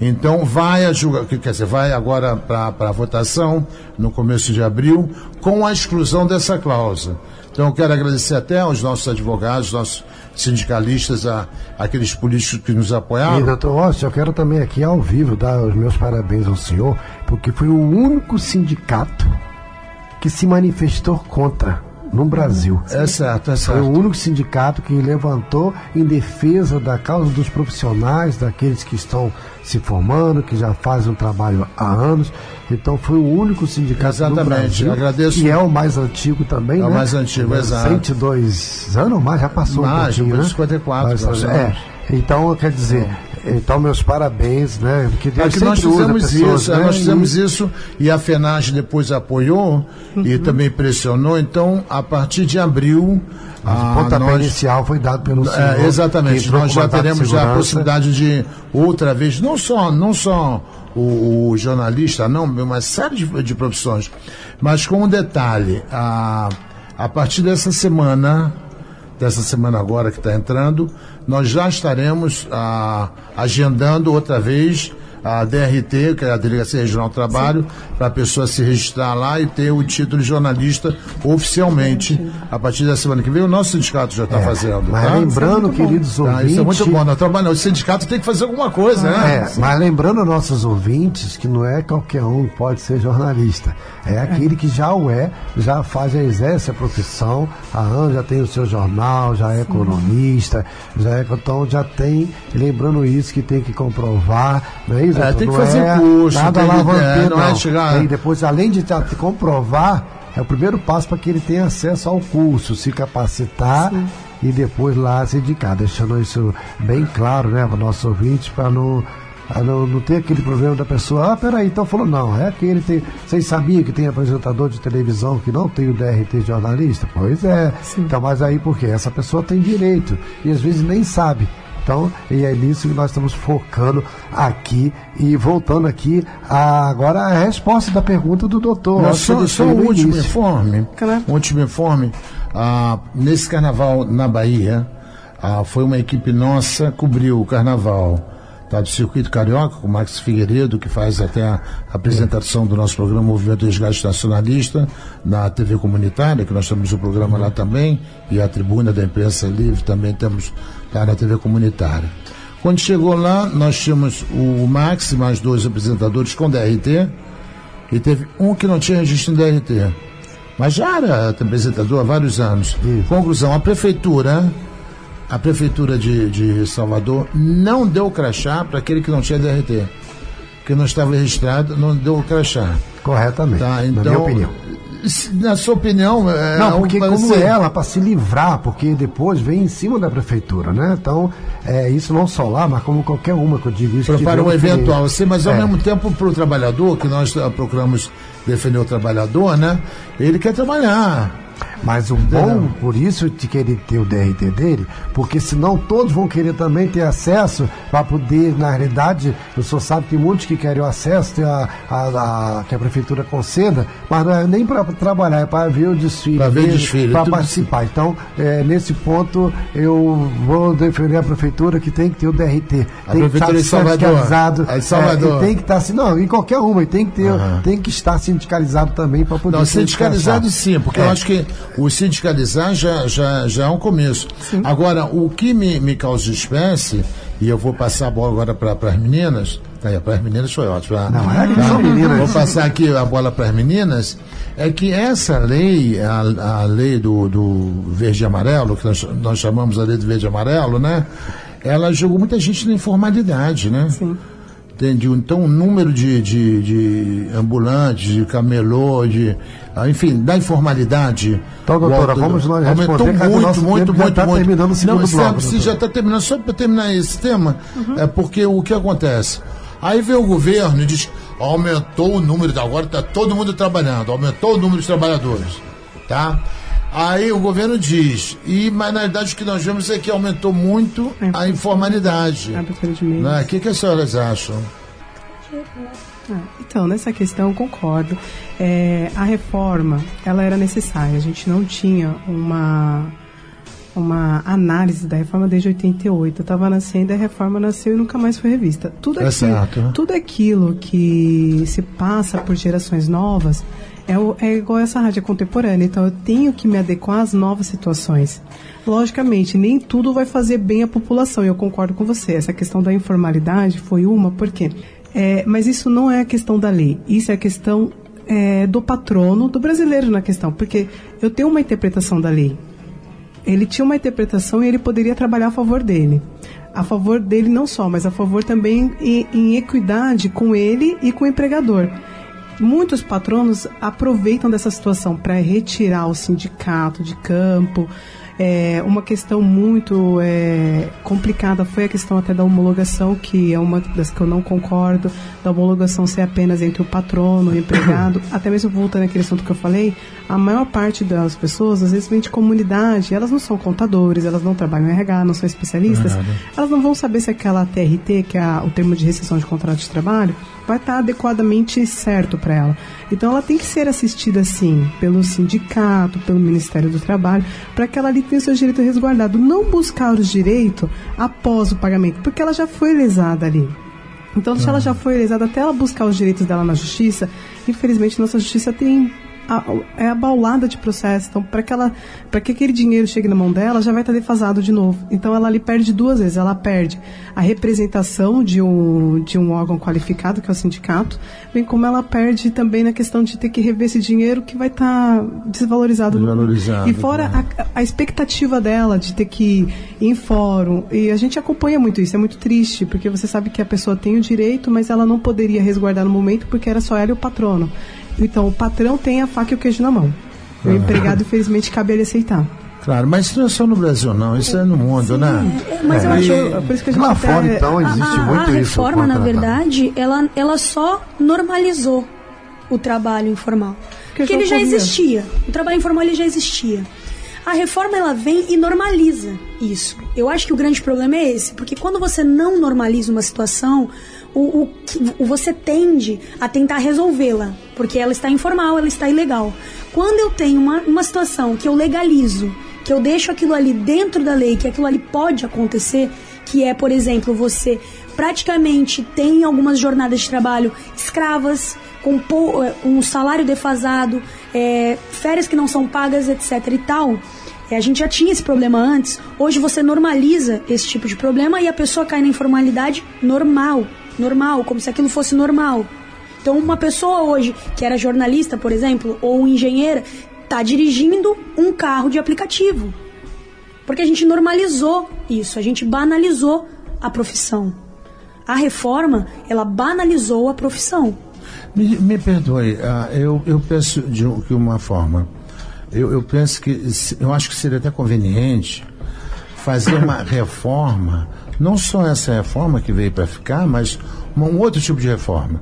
Então vai a julga, quer dizer, vai agora para a votação no começo de abril com a exclusão dessa cláusula. Então eu quero agradecer até aos nossos advogados, nossos sindicalistas, a, aqueles políticos que nos apoiaram. E, doutor Rossi, eu quero também aqui ao vivo dar os meus parabéns ao senhor, porque foi o único sindicato que se manifestou contra no Brasil. É certo, é certo. Foi o único sindicato que levantou em defesa da causa dos profissionais, daqueles que estão se formando, que já fazem um trabalho há anos. Então foi o único sindicato Exatamente. do Brasil. Agradeço. E é o mais antigo também, é né? o mais antigo, é, exato. 102 anos, mas já passou mais, um pouquinho, né? 54. Mas, é. Então, quer dizer, Então, meus parabéns, né? Que Deus é que nós fizemos pessoas, isso, né? nós fizemos isso e a FENAGE depois apoiou uhum. e também pressionou. Então, a partir de abril. Mas o pontapé nós, inicial foi dado pelo é, senhor. É, exatamente. Nós já teremos a possibilidade de outra vez, não só, não só o, o jornalista, não, uma série de, de profissões. Mas com um detalhe, a, a partir dessa semana, dessa semana agora que está entrando, nós já estaremos ah, agendando outra vez a DRT, que é a Delegacia Regional do Trabalho, para a pessoa se registrar lá e ter o título de jornalista oficialmente a partir da semana que vem. O nosso sindicato já está é, fazendo. Mas tá? lembrando, é queridos ouvintes. Tá, isso é muito bom. Nós trabalhamos, o sindicato tem que fazer alguma coisa, né? É, mas lembrando nossos ouvintes que não é qualquer um que pode ser jornalista. É aquele que já o é, já faz, já exerce a profissão, a Ana já tem o seu jornal, já é economista, já é, então já tem, lembrando isso, que tem que comprovar, não é isso? É, tem que fazer é, curso, nada lá que, é, não, não é chegar. E depois, além de comprovar, é o primeiro passo para que ele tenha acesso ao curso, se capacitar. Sim. E depois lá se indicar, deixando isso bem claro, né, para o nosso ouvinte, para não ah, não, não tem aquele problema da pessoa, ah, peraí, então falou, não, é aquele tem. Vocês sabiam que tem apresentador de televisão que não tem o DRT de jornalista? Pois é. Sim. Então, mas aí por quê? Essa pessoa tem direito e às vezes nem sabe. Então, e é nisso que nós estamos focando aqui e voltando aqui a, agora a resposta da pergunta do doutor. Não, só, só o último início. informe. Claro. O último informe. Ah, nesse carnaval na Bahia, ah, foi uma equipe nossa cobriu o carnaval tá, do Circuito Carioca, com o Max Figueiredo, que faz até a apresentação do nosso programa Movimento Resgate Nacionalista na TV comunitária, que nós temos o programa lá também, e a tribuna da imprensa livre também temos lá na TV comunitária. Quando chegou lá, nós tínhamos o Max e mais dois apresentadores com DRT, e teve um que não tinha registro em DRT. Mas já era apresentador há vários anos. Conclusão, a prefeitura a Prefeitura de, de Salvador não deu crachá para aquele que não tinha DRT. Que não estava registrado, não deu crachá. Corretamente. Tá, então, na minha opinião. Na sua opinião, é, não, porque como ela, para se livrar, porque depois vem em cima da prefeitura, né? Então, é, isso não só lá, mas como qualquer uma que eu digo isso. Para um eventual, sim, mas ao é. mesmo tempo para o trabalhador, que nós procuramos defender o trabalhador, né? Ele quer trabalhar. Mas o bom, por isso, de querer ter o DRT dele, porque senão todos vão querer também ter acesso para poder, na realidade, o senhor sabe que tem muitos que querem o acesso a, a, a, que a prefeitura conceda, mas não é nem para trabalhar, é para ver o desfile. Para ver o desfile. Para participar. Então, é, nesse ponto, eu vou defender a prefeitura que tem que ter o DRT. A tem que estar sindicalizado. É, Salvador. É, tem que estar assim, não, em qualquer uma, tem que ter, uhum. tem que estar sindicalizado também para poder. Não, sindicalizado sim, porque eu é. acho que o sindicalizar já, já, já é um começo. Sim. Agora, o que me, me causa espécie, e eu vou passar a bola agora para as meninas, tá, para as meninas foi ótimo. Tá? Não, é que são meninas. Vou passar aqui a bola para as meninas, é que essa lei, a, a lei do, do verde e amarelo, que nós, nós chamamos a lei do verde e amarelo, né? Ela jogou muita gente na informalidade, né? Sim. Entende? Então, o número de, de, de ambulantes, de camelô, de, ah, enfim, da informalidade. Então, doutora, vamos nós aumentou muito, muito, muito, tá muito. terminando o segundo Não, bloco. Se já está terminando, só para terminar esse tema, uhum. é porque o que acontece? Aí vem o governo e diz, aumentou o número, agora está todo mundo trabalhando, aumentou o número de trabalhadores, tá? Aí o governo diz, e mas na verdade o que nós vemos é que aumentou muito a informalidade. Né? O que, que as senhoras acham? Ah, então, nessa questão concordo. É, a reforma, ela era necessária. A gente não tinha uma uma análise da reforma desde 88. Eu estava nascendo, a reforma nasceu e nunca mais foi revista. Tudo aquilo, tudo aquilo que se passa por gerações novas é, é igual essa rádio contemporânea, então eu tenho que me adequar às novas situações. Logicamente, nem tudo vai fazer bem a população, e eu concordo com você. Essa questão da informalidade foi uma, por quê? É, mas isso não é a questão da lei, isso é a questão é, do patrono, do brasileiro na questão, porque eu tenho uma interpretação da lei. Ele tinha uma interpretação e ele poderia trabalhar a favor dele. A favor dele não só, mas a favor também em, em equidade com ele e com o empregador. Muitos patronos aproveitam dessa situação para retirar o sindicato de campo É, uma questão muito é, complicada foi a questão até da homologação, que é uma das que eu não concordo, da homologação ser apenas entre o patrono e o empregado. até mesmo voltando àquele assunto que eu falei, a maior parte das pessoas, às vezes vem de comunidade, elas não são contadores, elas não trabalham em RH, não são especialistas, elas não vão saber se aquela TRT, que é o termo de rescisão de contrato de trabalho, vai estar adequadamente certo para ela. Então ela tem que ser assistida sim pelo sindicato, pelo Ministério do Trabalho, para que ela ali tenha o seu direito resguardado. Não buscar os direitos após o pagamento, porque ela já foi lesada ali. Então, se ela já foi lesada até ela buscar os direitos dela na justiça, infelizmente nossa justiça tem é abaulada de processo. Então, para que, ela, que aquele dinheiro chegue na mão dela, já vai estar defasado de novo. Então, ela ali perde duas vezes. Ela perde a representação de um, de um órgão qualificado, que é o sindicato, bem como ela perde também na questão de ter que rever esse dinheiro que vai estar desvalorizado. desvalorizado e fora né? a, a, expectativa dela de ter que ir em fórum. E a gente acompanha muito isso. É muito triste, porque você sabe que a pessoa tem o direito, mas ela não poderia resguardar no momento porque era só ela e o patrono. Então, o patrão tem a faca e o queijo na mão. O empregado, infelizmente, cabe ele aceitar. Claro, mas isso não é só no Brasil, não. Isso é no mundo, Sim, né? É, mas é, eu acho. É, por isso que a gente lá até, fora, então, existe a, muito a, a isso. A reforma, na verdade, ela, ela só normalizou o trabalho informal. Porque, porque ele já existia. O trabalho informal ele já existia. A reforma ela vem e normaliza isso. Eu acho que o grande problema é esse, porque quando você não normaliza uma situação, o, o, o você tende a tentar resolvê-la, porque ela está informal, ela está ilegal. Quando eu tenho uma, uma situação que eu legalizo, que eu deixo aquilo ali dentro da lei, que aquilo ali pode acontecer, que é, por exemplo, você praticamente tem algumas jornadas de trabalho escravas, com, com um salário defasado, é, férias que não são pagas, etc e tal. É, a gente já tinha esse problema antes. Hoje você normaliza esse tipo de problema e a pessoa cai na informalidade normal normal, como se aquilo fosse normal. Então, uma pessoa hoje que era jornalista, por exemplo, ou engenheira, está dirigindo um carro de aplicativo. Porque a gente normalizou isso, a gente banalizou a profissão. A reforma, ela banalizou a profissão. Me, me perdoe, uh, eu, eu penso de uma forma. Eu, eu penso que, eu acho que seria até conveniente fazer uma reforma não só essa reforma que veio para ficar, mas um outro tipo de reforma.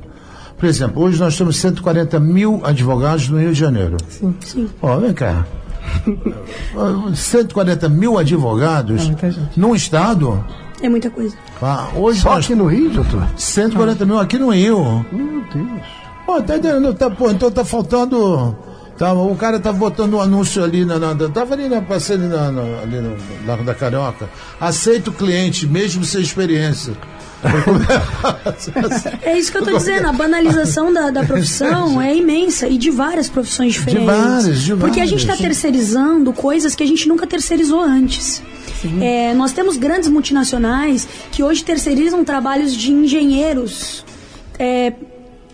Por exemplo, hoje nós temos 140 mil advogados no Rio de Janeiro. Sim, sim. Ó, vem cá. 140 mil advogados é num estado. É muita coisa. Ah, hoje Só nós... aqui no Rio, doutor? 140 ah. mil aqui no Rio. Meu Deus. Pô, tá, tá, pô, então tá faltando Tá, o cara tá botando um anúncio ali na, na tava ali na passando na, na, ali no Largo da Carioca. Aceita o cliente, mesmo sem experiência. É isso que eu estou dizendo, a banalização da, da profissão é imensa e de várias profissões diferentes. De várias, de várias. Porque a gente está terceirizando coisas que a gente nunca terceirizou antes. É, nós temos grandes multinacionais que hoje terceirizam trabalhos de engenheiros, é,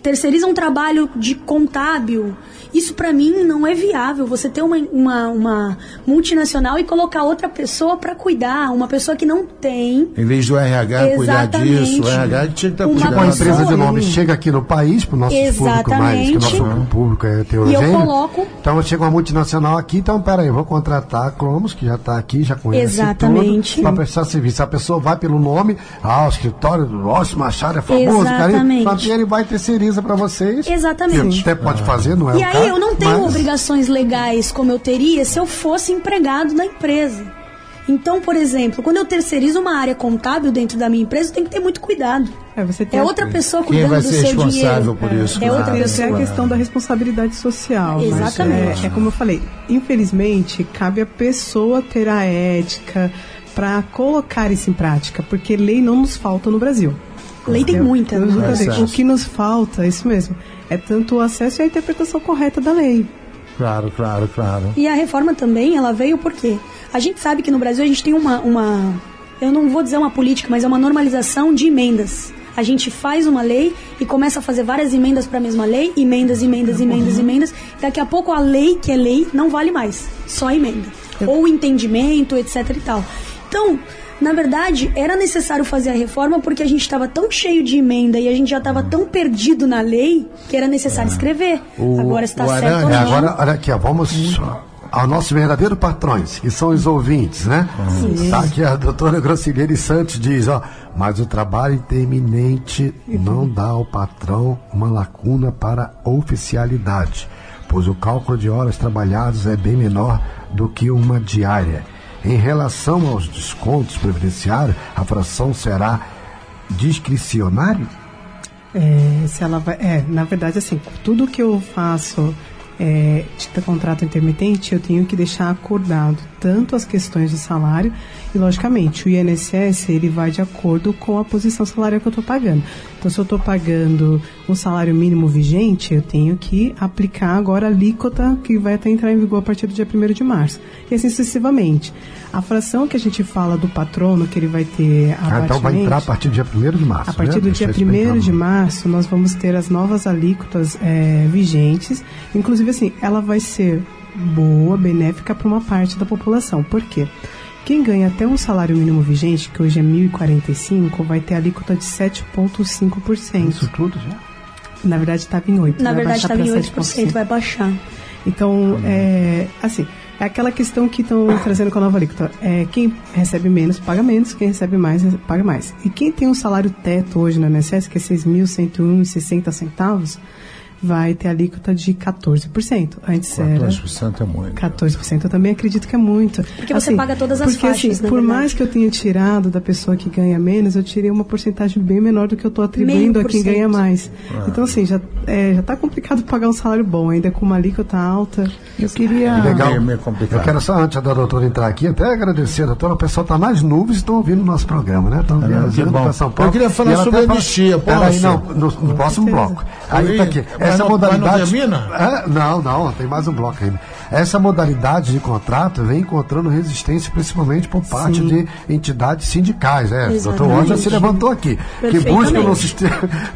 terceirizam trabalho de contábil, isso para mim não é viável. Você ter uma, uma, uma multinacional e colocar outra pessoa para cuidar, uma pessoa que não tem. Em vez do RH cuidar disso, o RH tinha que estar cuidando. Uma empresa de nome chega aqui no país, para o nosso público mais, que o nosso público é teorogênio. E eu coloco. Então chega uma multinacional aqui, então peraí, vou contratar a Cromos, que já está aqui, já conhece Exatamente. para prestar serviço. A pessoa vai pelo nome, ah, o escritório do Ross Machado é famoso, Exatamente. e ele vai terceiriza para vocês. Exatamente. Até pode fazer, não é e o aí, caso, eu não tenho mas... obrigações legais como eu teria se eu fosse empregado na empresa. Então, por exemplo, quando eu terceirizo uma área contábil dentro da minha empresa, eu tenho que ter muito cuidado. É, você tem é outra pessoa cuidando Quem vai ser do seu responsável por isso? É, é outra pessoa. É a questão da responsabilidade social. Exatamente. É, é, como eu falei, infelizmente, cabe à pessoa ter a ética para colocar isso em prática, porque lei não nos falta no Brasil. Lei tem muita. Eu, o que nos falta, é isso mesmo, é tanto o acesso e a interpretação correta da lei. Claro, claro, claro. E a reforma também, ela veio porque a gente sabe que no Brasil a gente tem uma, uma eu não vou dizer uma política, mas é uma normalização de emendas. A gente faz uma lei e começa a fazer várias emendas para a mesma lei, emendas, emendas, emendas, uhum. emendas. Daqui a pouco a lei que é lei não vale mais, só emenda. Ou entendimento, etc e tal. Então, na verdade, era necessário fazer a reforma porque a gente estava tão cheio de emenda e a gente já estava tão perdido na lei que era necessário escrever. O, agora está certo ou não. Agora, olha aqui, ó, vamos aos nossos verdadeiros patrões, que são os ouvintes, né? Sim. Tá aqui a doutora Graciliane Santos diz, ó, mas o trabalho interminente não dá ao patrão uma lacuna para oficialidade, pois o cálculo de horas trabalhadas é bem menor do que uma diária. Em relação aos descontos previdenciários, a fração será discricionária? É, se ela vai, é, na verdade, assim, tudo que eu faço é, de contrato intermitente, eu tenho que deixar acordado tanto as questões de salário e, logicamente, o INSS ele vai de acordo com a posição salarial que eu estou pagando. Então, se eu estou pagando um salário mínimo vigente, eu tenho que aplicar agora a alíquota que vai até entrar em vigor a partir do dia 1 de março. E assim sucessivamente. A fração que a gente fala do patrono, que ele vai ter ah, Então vai entrar a partir do dia 1 de março. A partir né? do dia 1 de março, nós vamos ter as novas alíquotas é, vigentes. Inclusive, assim, ela vai ser boa, benéfica para uma parte da população. Por quê? Quem ganha até um salário mínimo vigente, que hoje é 1.045, vai ter alíquota de 7,5%. Isso tudo já? Na verdade, estava em 8%. Na verdade, estava em 8%, vai baixar. Então, é, assim, é aquela questão que estão trazendo com a nova alíquota. É, quem recebe menos, paga menos, quem recebe mais, paga mais. E quem tem um salário teto hoje no INSS, que é 6.101,60 centavos, vai ter alíquota de 14%. Antes 14% era 14% é muito. 14% eu também acredito que é muito. Porque assim, você paga todas as porque, faixas, assim, por verdade. mais que eu tenha tirado da pessoa que ganha menos, eu tirei uma porcentagem bem menor do que eu estou atribuindo a quem ganha mais. Ah. Então assim, já é, já tá complicado pagar um salário bom, ainda com uma alíquota alta. Eu queria Legal. Meio, meio complicado. Eu quero só antes da doutora entrar aqui, até agradecer doutora, o pessoal está nas nuvens e estão ouvindo o nosso programa, né? Estão ah, viajando para São Paulo. Eu queria falar sobre a anistia, posso? Aí, não, no, no próximo bloco. Aí tá aqui. Essa não, modalidade. Não, termina? É, não, não, tem mais um bloco ainda. Essa modalidade de contrato vem encontrando resistência principalmente por parte Sim. de entidades sindicais. Né? O doutor Wanda se levantou aqui, que busca no,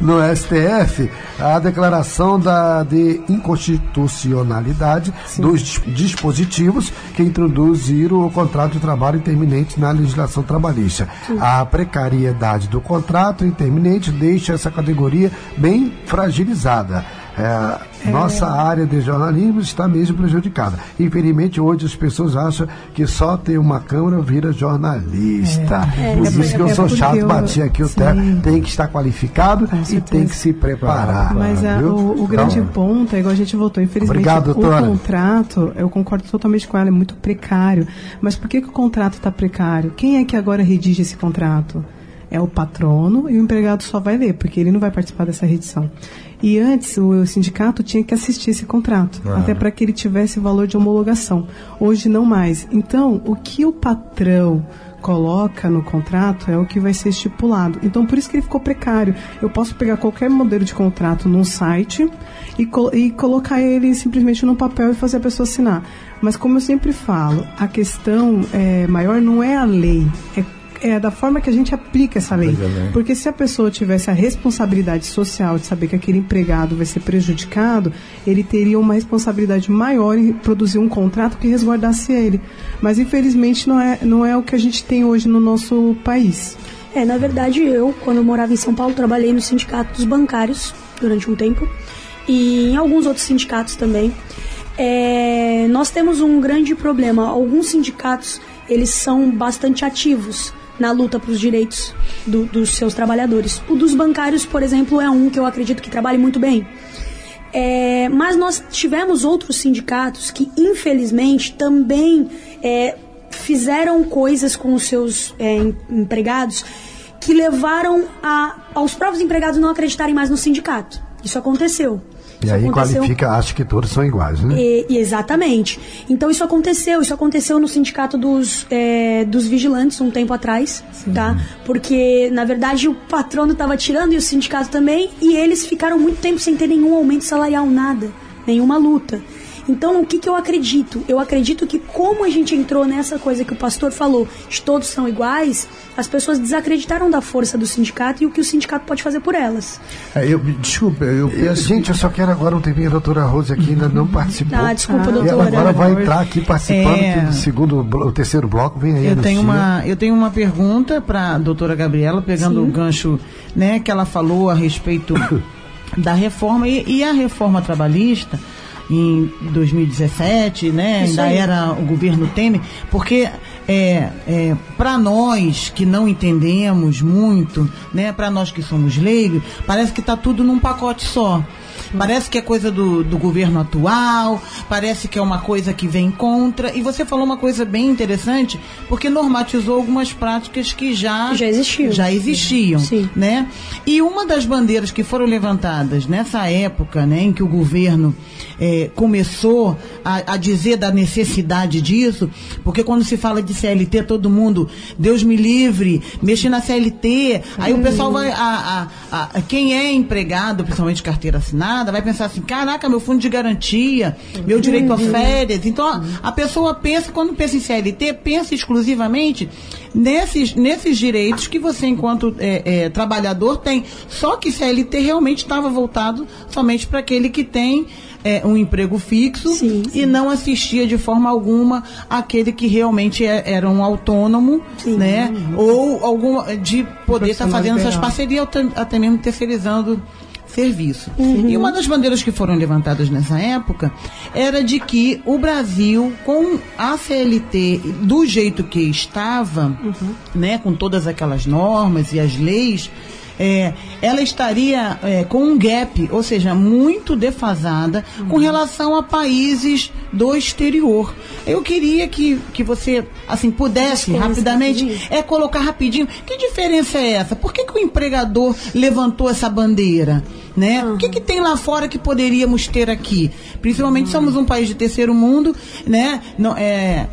no STF a declaração da, de inconstitucionalidade Sim. dos dispositivos que introduziram o contrato de trabalho interminente na legislação trabalhista. Sim. A precariedade do contrato interminente deixa essa categoria bem fragilizada. É, nossa área de jornalismo está mesmo prejudicada. Infelizmente, hoje as pessoas acham que só ter uma câmera vira jornalista. É, é Por isso que eu sou chato, eu, bati aqui o teto. Tem que estar qualificado e tem que se preparar. Mas a, o, o, grande então, ponto é igual a gente voltou. Infelizmente, obrigado, o contrato, eu concordo totalmente com ela, é muito precário. Mas por que, que o contrato está precário? Quem é que agora redige esse contrato? é o patrono e o empregado só vai ler, porque ele não vai participar dessa redição. E antes o sindicato tinha que assistir esse contrato, até para que ele tivesse valor de homologação. Hoje não mais. Então, o que o patrão coloca no contrato é o que vai ser estipulado. Então, por isso que ele ficou precário. Eu posso pegar qualquer modelo de contrato num site e, e colocar ele simplesmente no papel e fazer a pessoa assinar. Mas, como eu sempre falo, a questão é, maior não é a lei, é é da forma que a gente aplica essa lei. Porque se a pessoa tivesse a responsabilidade social de saber que aquele empregado vai ser prejudicado, ele teria uma responsabilidade maior em produzir um contrato que resguardasse ele. Mas infelizmente não é, não é o que a gente tem hoje no nosso país. É, na verdade eu, quando eu morava em São Paulo, trabalhei no sindicato dos bancários durante um tempo e em alguns outros sindicatos também. É, nós temos um grande problema. Alguns sindicatos eles são bastante ativos na luta para os direitos do, dos seus trabalhadores. O dos bancários, por exemplo, é um que eu acredito que trabalhe muito bem. É, mas nós tivemos outros sindicatos que, infelizmente, também é, fizeram coisas com os seus é, empregados que levaram a, aos próprios empregados não acreditarem mais no sindicato. Isso aconteceu. E aí aconteceu... qualifica, acha que todos são iguais, né? E, e exatamente. Então isso aconteceu, isso aconteceu no sindicato dos, é, dos vigilantes um tempo atrás, Sim. tá? Porque, na verdade, o patrono estava tirando e o sindicato também, e eles ficaram muito tempo sem ter nenhum aumento salarial, nada, nenhuma luta. Então, o que, que eu acredito? Eu acredito que como a gente entrou nessa coisa que o pastor falou, de todos são iguais, as pessoas desacreditaram da força do sindicato e o que o sindicato pode fazer por elas. É, eu, desculpa, eu penso... Gente, eu só quero agora um tempinho, a doutora Rose aqui ainda não participou. Ah, desculpa, ah, doutora. Ela agora vai entrar aqui participando é... do segundo, o terceiro bloco, vem aí. Eu tenho, uma, eu tenho uma pergunta para a doutora Gabriela, pegando Sim. o gancho né, que ela falou a respeito da reforma e, e a reforma trabalhista em 2017, né? Isso Ainda aí. era o governo Temer, porque é, é para nós que não entendemos muito, né? Para nós que somos leigos, parece que está tudo num pacote só. Parece que é coisa do, do governo atual, parece que é uma coisa que vem contra. E você falou uma coisa bem interessante, porque normatizou algumas práticas que já, já existiam. Já existiam Sim. Né? E uma das bandeiras que foram levantadas nessa época né, em que o governo é, começou a, a, dizer da necessidade disso, porque quando se fala de CLT, todo mundo, Deus me livre, mexe na CLT, aí o pessoal vai, a, a, a, quem é empregado, principalmente carteira assinada, vai pensar assim, caraca, meu fundo de garantia, meu direito a férias. Então, a pessoa pensa, quando pensa em CLT, pensa exclusivamente nesses, nesses direitos que você, enquanto é, é, trabalhador, tem. Só que CLT realmente estava voltado somente para aquele que tem é, um emprego fixo sim, sim. e não assistia de forma alguma aquele que realmente é, era um autônomo, sim, né? Ou algum, de poder estar tá fazendo essas parcerias, até mesmo terceirizando serviço. Uhum. E uma das bandeiras que foram levantadas nessa época era de que o Brasil, com a CLT do jeito que estava, uhum. né, com todas aquelas normas e as leis, é, ela estaria é, com um gap, ou seja, muito defasada uhum. com relação a países do exterior. Eu queria que, que você assim pudesse rapidamente é colocar rapidinho. Que diferença é essa? Por que, que o empregador levantou essa bandeira? Né? Uhum. O que, que tem lá fora que poderíamos ter aqui? Principalmente uhum. somos um país de terceiro mundo, né? Não, é,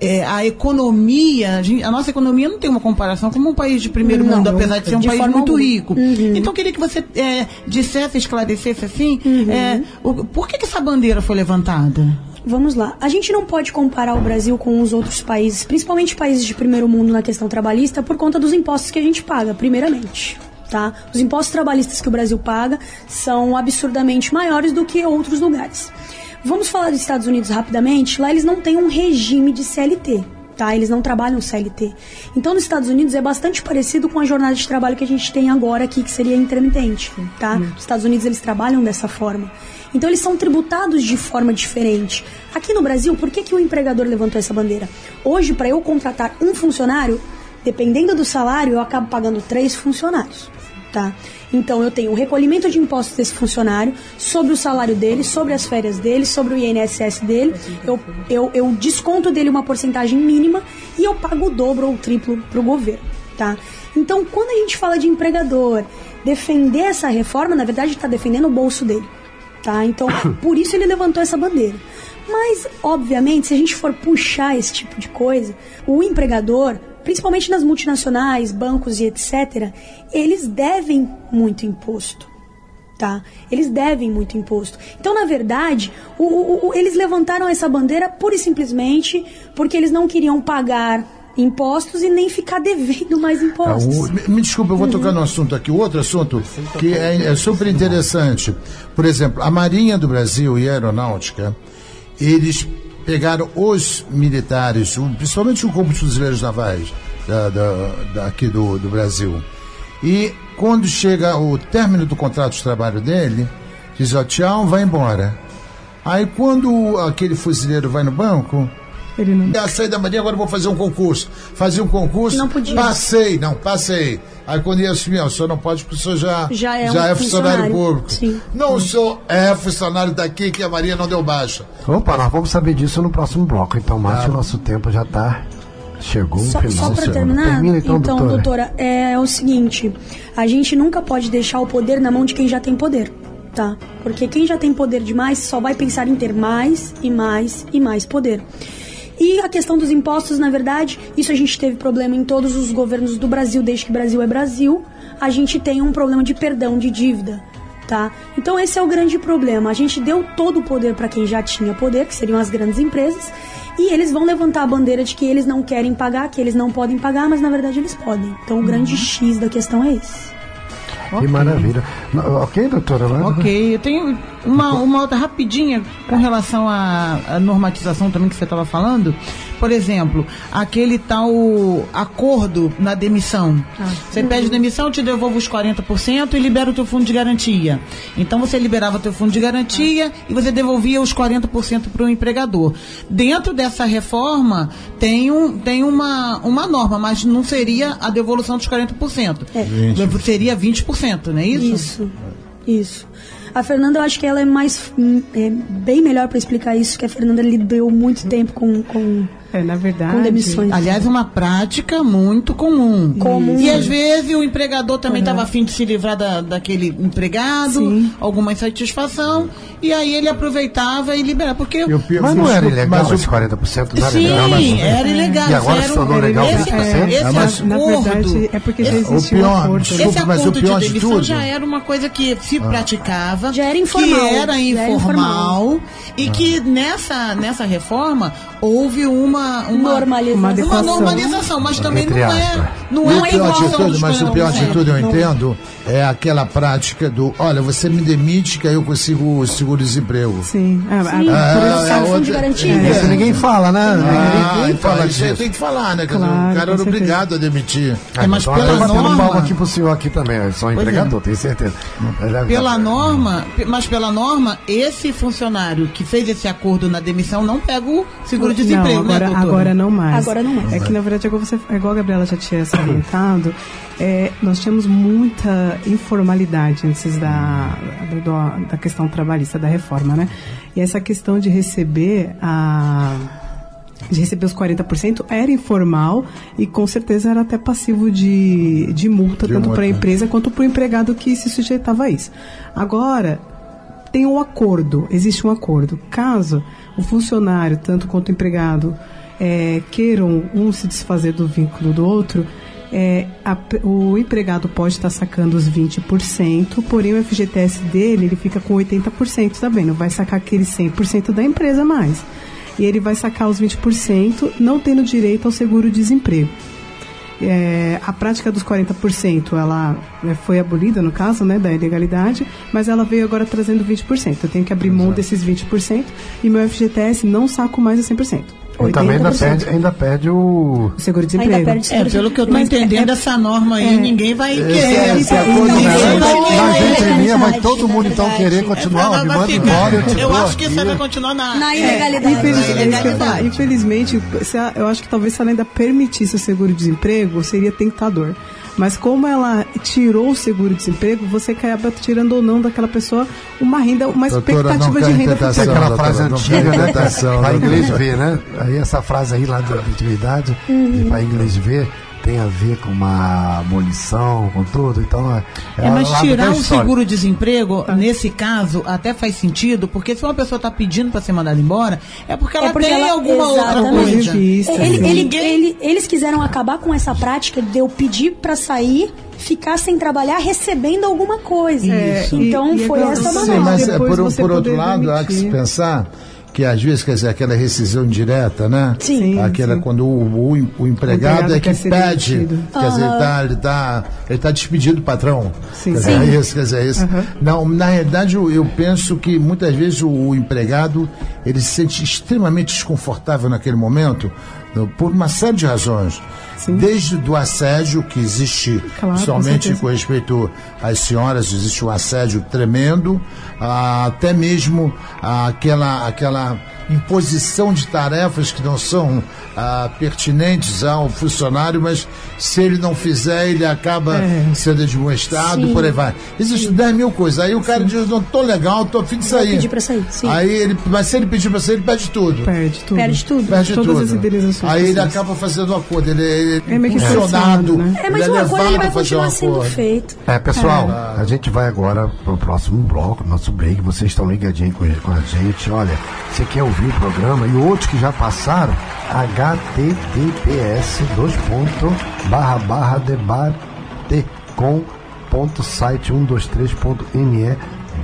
é, a economia, a, nossa economia não tem uma comparação como um país de primeiro não, mundo, apesar de ser um de país muito alguma. rico. Uhum. Então, eu queria que você é, dissesse, esclarecesse assim, uhum. é, o, por que, que essa bandeira foi levantada? Vamos lá. A gente não pode comparar o Brasil com os outros países, principalmente países de primeiro mundo na questão trabalhista, por conta dos impostos que a gente paga, primeiramente. Tá? Os impostos trabalhistas que o Brasil paga são absurdamente maiores do que outros lugares. Vamos falar dos Estados Unidos rapidamente. Lá eles não têm um regime de CLT. Tá? Eles não trabalham CLT. Então, nos Estados Unidos é bastante parecido com a jornada de trabalho que a gente tem agora aqui, que seria intermitente, tá? Nos Estados Unidos eles trabalham dessa forma. Então, eles são tributados de forma diferente. Aqui no Brasil, por que, que o empregador levantou essa bandeira? Hoje, para eu contratar um funcionário, dependendo do salário, eu acabo pagando três funcionários, tá? Então eu tenho o recolhimento de impostos desse funcionário sobre o salário dele, sobre as férias dele, sobre o INSS dele. Eu, eu, eu desconto dele uma porcentagem mínima e eu pago o dobro ou o triplo para o governo, tá? Então, quando a gente fala de empregador, defender essa reforma, na verdade, está defendendo o bolso dele, tá? Então, por isso ele levantou essa bandeira. Mas, obviamente, se a gente for puxar esse tipo de coisa, o empregador principalmente nas multinacionais, bancos e etc., eles devem muito imposto. Tá? Eles devem muito imposto. Então, na verdade, o, o, o, eles levantaram essa bandeira pura e simplesmente porque eles não queriam pagar impostos e nem ficar devendo mais impostos. É, me, me desculpa, eu vou uhum. tocar no assunto aqui, outro assunto que é, é, super interessante. Por exemplo, a Marinha do Brasil e a Aeronáutica, eles pegaram os militares, principalmente o Corpo de Fuzileiros Navais da, da, daqui do, do Brasil. E quando chega o término do contrato de trabalho dele, diz, ó, tchau, vai embora. Aí quando aquele fuzileiro vai no banco, ele não. Já saí da Marinha, agora vou fazer um concurso. Fazia um concurso. Não podia. Passei, não, passei. Aí quando ia assumir, o senhor não pode, porque o senhor já, já é, já um é funcionário, funcionário, público. Sim. Não, o senhor é funcionário daqui que a Maria não deu baixa. Opa, nós vamos saber disso no próximo bloco. Então, Márcio, o nosso tempo já está Chegou só, o final. Só para terminar, Termina, então, então doutora. doutora, é o seguinte: a gente nunca pode deixar o poder na mão de quem já tem poder, tá? Porque quem já tem poder demais só vai pensar em ter mais e mais e mais poder. E a questão dos impostos, na verdade, isso a gente teve problema em todos os governos do Brasil, desde que Brasil é Brasil. A gente tem um problema de perdão de dívida. Tá? Então esse é o grande problema. A gente deu todo o poder para quem já tinha poder, que seriam as grandes empresas, e eles vão levantar a bandeira de que eles não querem pagar, que eles não podem pagar, mas na verdade eles podem. Então o grande uhum. X da questão é esse. Que okay. maravilha. Ok, doutora? Ok, eu tenho uma, uma outra rapidinha com relação à, à normatização também que você estava falando. Por exemplo, aquele tal acordo na demissão. Ah, você pede demissão, te devolvo os 40% e libera o teu fundo de garantia. Então você liberava o teu fundo de garantia ah. e você devolvia os 40% para o empregador. Dentro dessa reforma tem, um, tem uma, uma norma, mas não seria a devolução dos 40%. É. 20. Seria 20%, não é isso? Isso. Isso. A Fernanda, eu acho que ela é mais é, bem melhor para explicar isso, que a Fernanda lidou muito tempo com, com é, na verdade. Com demissões. Aliás, uma prática muito comum. comum. E às vezes o empregador também estava uhum. afim de se livrar da, daquele empregado, Sim. alguma insatisfação, e aí ele aproveitava e liberava. Porque... Eu, mas não era ilegal mas esse 40%? Não era Sim, ilegal, mas... era ilegal. E agora se tornou legal 20%? Esse, esse mas, acordo, na verdade, é porque já existe o pior, um acordo. Desculpa, esse acordo de demissão de já era uma coisa que se ah. praticava, já era informal, que era informal, era informal e ah. que nessa, nessa reforma houve uma, uma normalização. Uma, uma normalização, mas também não é, não é, é igual tudo, Mas o pior de tudo, eu entendo, é aquela prática do, olha, você me demite que aí eu consigo o seguro-desemprego. Sim. É, Sim, é, é, outra, de garantia. É, isso ninguém fala, né? Ah, ninguém então, fala disso. tem que falar, né? Claro, o cara era obrigado a demitir. É, mas então, pela norma... palma aqui pro senhor aqui também, eu sou empregador, tenho certeza. Pela norma, mas pela norma, esse funcionário que fez esse acordo na demissão não pega o seguro-desemprego, né, doutora? Agora não mais. Agora não mais. É que, na verdade, igual, você, igual a Gabriela já tinha salientado, é, nós tínhamos muita informalidade antes da, da, da questão trabalhista, da reforma, né? E essa questão de receber a de receber os 40% era informal e com certeza era até passivo de, de multa, de tanto para a empresa quanto para o empregado que se sujeitava a isso. Agora, tem um acordo, existe um acordo. Caso o funcionário, tanto quanto o empregado, é, queiram um se desfazer do vínculo do outro, é, a, o empregado pode estar sacando os 20%, porém o FGTS dele ele fica com 80%, tá vendo? Vai sacar aquele 100% da empresa mais. E ele vai sacar os 20%, não tendo direito ao seguro-desemprego. É, a prática dos 40% ela é, foi abolida no caso né, da ilegalidade, mas ela veio agora trazendo 20%. Eu tenho que abrir mão desses 20% e meu FGTS não saco mais a 100%. E também ainda perde, ainda perde o seguro-desemprego. É, pelo que eu estou entendendo, é, essa norma aí, é, ninguém vai querer. É, esse acordo, ninguém vai, querer. Vai todo mundo então querer continuar, me manda embora, eu te Eu acho que você vai continuar na, na ilegalidade. Infelizmente, infelizmente, eu acho que talvez se ela ainda permitisse o seguro-desemprego, seria tentador. Mas como ela tirou o seguro-desemprego, você acaba tirando ou não daquela pessoa uma renda, uma doutora, expectativa de renda futura. Aquela frase antiga, né? Para inglês ver, né? Aí essa frase aí lá da antiguidade, uhum. para inglês ver, tem a ver com uma abolição, com tudo. Então, é, é, é mas tirar o seguro-desemprego, tá. nesse caso, até faz sentido, porque se uma pessoa está pedindo para ser mandada embora, é porque ela é porque tem ela, alguma outra coisa. Ele, ele, ele, eles quiseram acabar com essa prática de eu pedir para sair ficar sem trabalhar recebendo alguma coisa. É, então e, foi e essa maneira. Sim, mas é, por, por outro lado, há que se pensar que às vezes, quer dizer, aquela rescisão direta, né? Sim. Aquela sim. quando o, o, o, empregado, o empregado é que pede, demitido. quer dizer, ele está ele tá, ele tá despedido do patrão. Sim. Quer dizer, sim. é isso, quer dizer, é isso. Uhum. Não, na realidade, eu, eu, penso que muitas vezes o, o empregado, ele se sente extremamente desconfortável naquele momento, por uma série de razões. Sim. Desde do assédio que existe, claro, somente com, com, respeito às senhoras, existe um assédio tremendo, até mesmo aquela, aquela imposição de tarefas que não são ah, pertinentes ao funcionário, mas se ele não fizer, ele acaba é. sendo desmoestado, por aí vai. Existem 10 mil coisas. Aí o cara Sim. diz, não, tô legal, tô afim de sair. Vou pedir pra sair. Sim. Aí ele, mas se ele pedir pra sair, ele pede tudo. Perde tudo. Perde tudo. Perde Todas tudo. as indenizações. Aí ele acaba fazendo o acordo. Ele, ele é meio funcionado. Né? É, mas ele o acordo ele vai continuar sendo feito. É, pessoal, é. a gente vai agora pro próximo bloco, nosso break. Vocês estão ligadinhos com, com a gente. Olha, você quer ouvir o programa e outros que já passaram, https dois ponto, barra barra debate com ponto site 123.me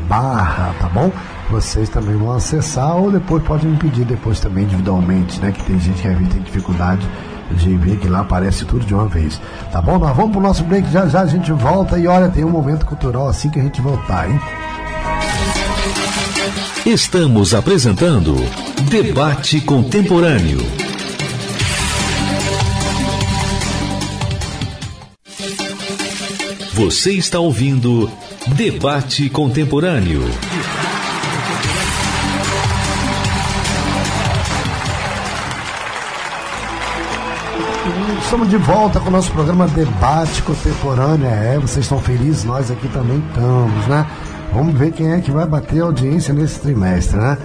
barra, tá bom? Vocês também vão acessar ou depois podem me pedir depois também individualmente, né? Que tem gente que às vezes tem dificuldade de ver que lá aparece tudo de uma vez. Tá bom? Nós vamos pro nosso break, já já a gente volta e olha, tem um momento cultural assim que a gente voltar, hein? Estamos apresentando Debate Contemporâneo. Você está ouvindo Debate Contemporâneo. Estamos de volta com o nosso programa Debate Contemporâneo. É, vocês estão felizes? Nós aqui também estamos, né? Vamos ver quem é que vai bater a audiência nesse trimestre, né?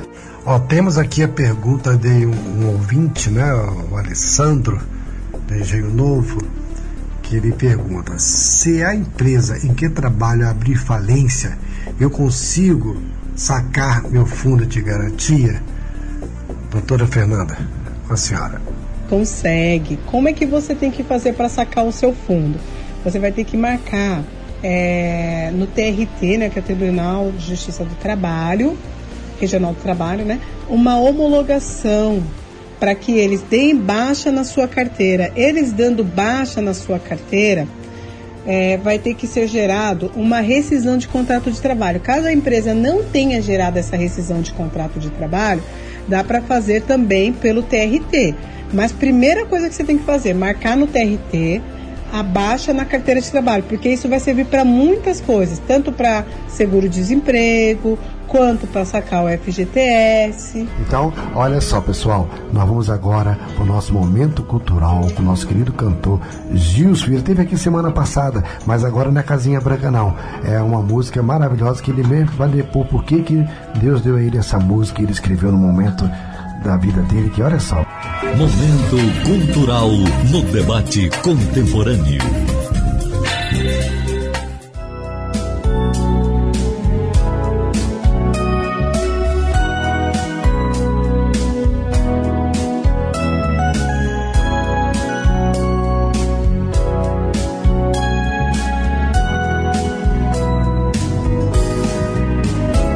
Ó, temos aqui a pergunta de um, um ouvinte, né? O Alessandro, do Engenho Novo que ele pergunta: se a empresa em que trabalho abrir falência, eu consigo sacar meu fundo de garantia? Doutora Fernanda, com a senhora. Consegue. Como é que você tem que fazer para sacar o seu fundo? Você vai ter que marcar é, no TRT, né, que é o Tribunal de Justiça do Trabalho, Regional do Trabalho, né, uma homologação para que eles deem baixa na sua carteira. Eles dando baixa na sua carteira, é, vai ter que ser gerado uma rescisão de contrato de trabalho. Caso a empresa não tenha gerado essa rescisão de contrato de trabalho, dá para fazer também pelo TRT. Mas primeira coisa que você tem que fazer, marcar no TRT a baixa na carteira de trabalho, porque isso vai servir para muitas coisas, tanto para seguro-desemprego, quanto para sacar o FGTS. Então, olha só, pessoal, nós vamos agora para o nosso momento cultural com o nosso querido cantor Gilson. Ele esteve aqui semana passada, mas agora não é Casinha Branca, não. É uma música maravilhosa que ele mesmo vai depor por que Deus deu a ele essa música e ele escreveu no momento da vida dele, que olha só. Momento cultural no debate contemporâneo.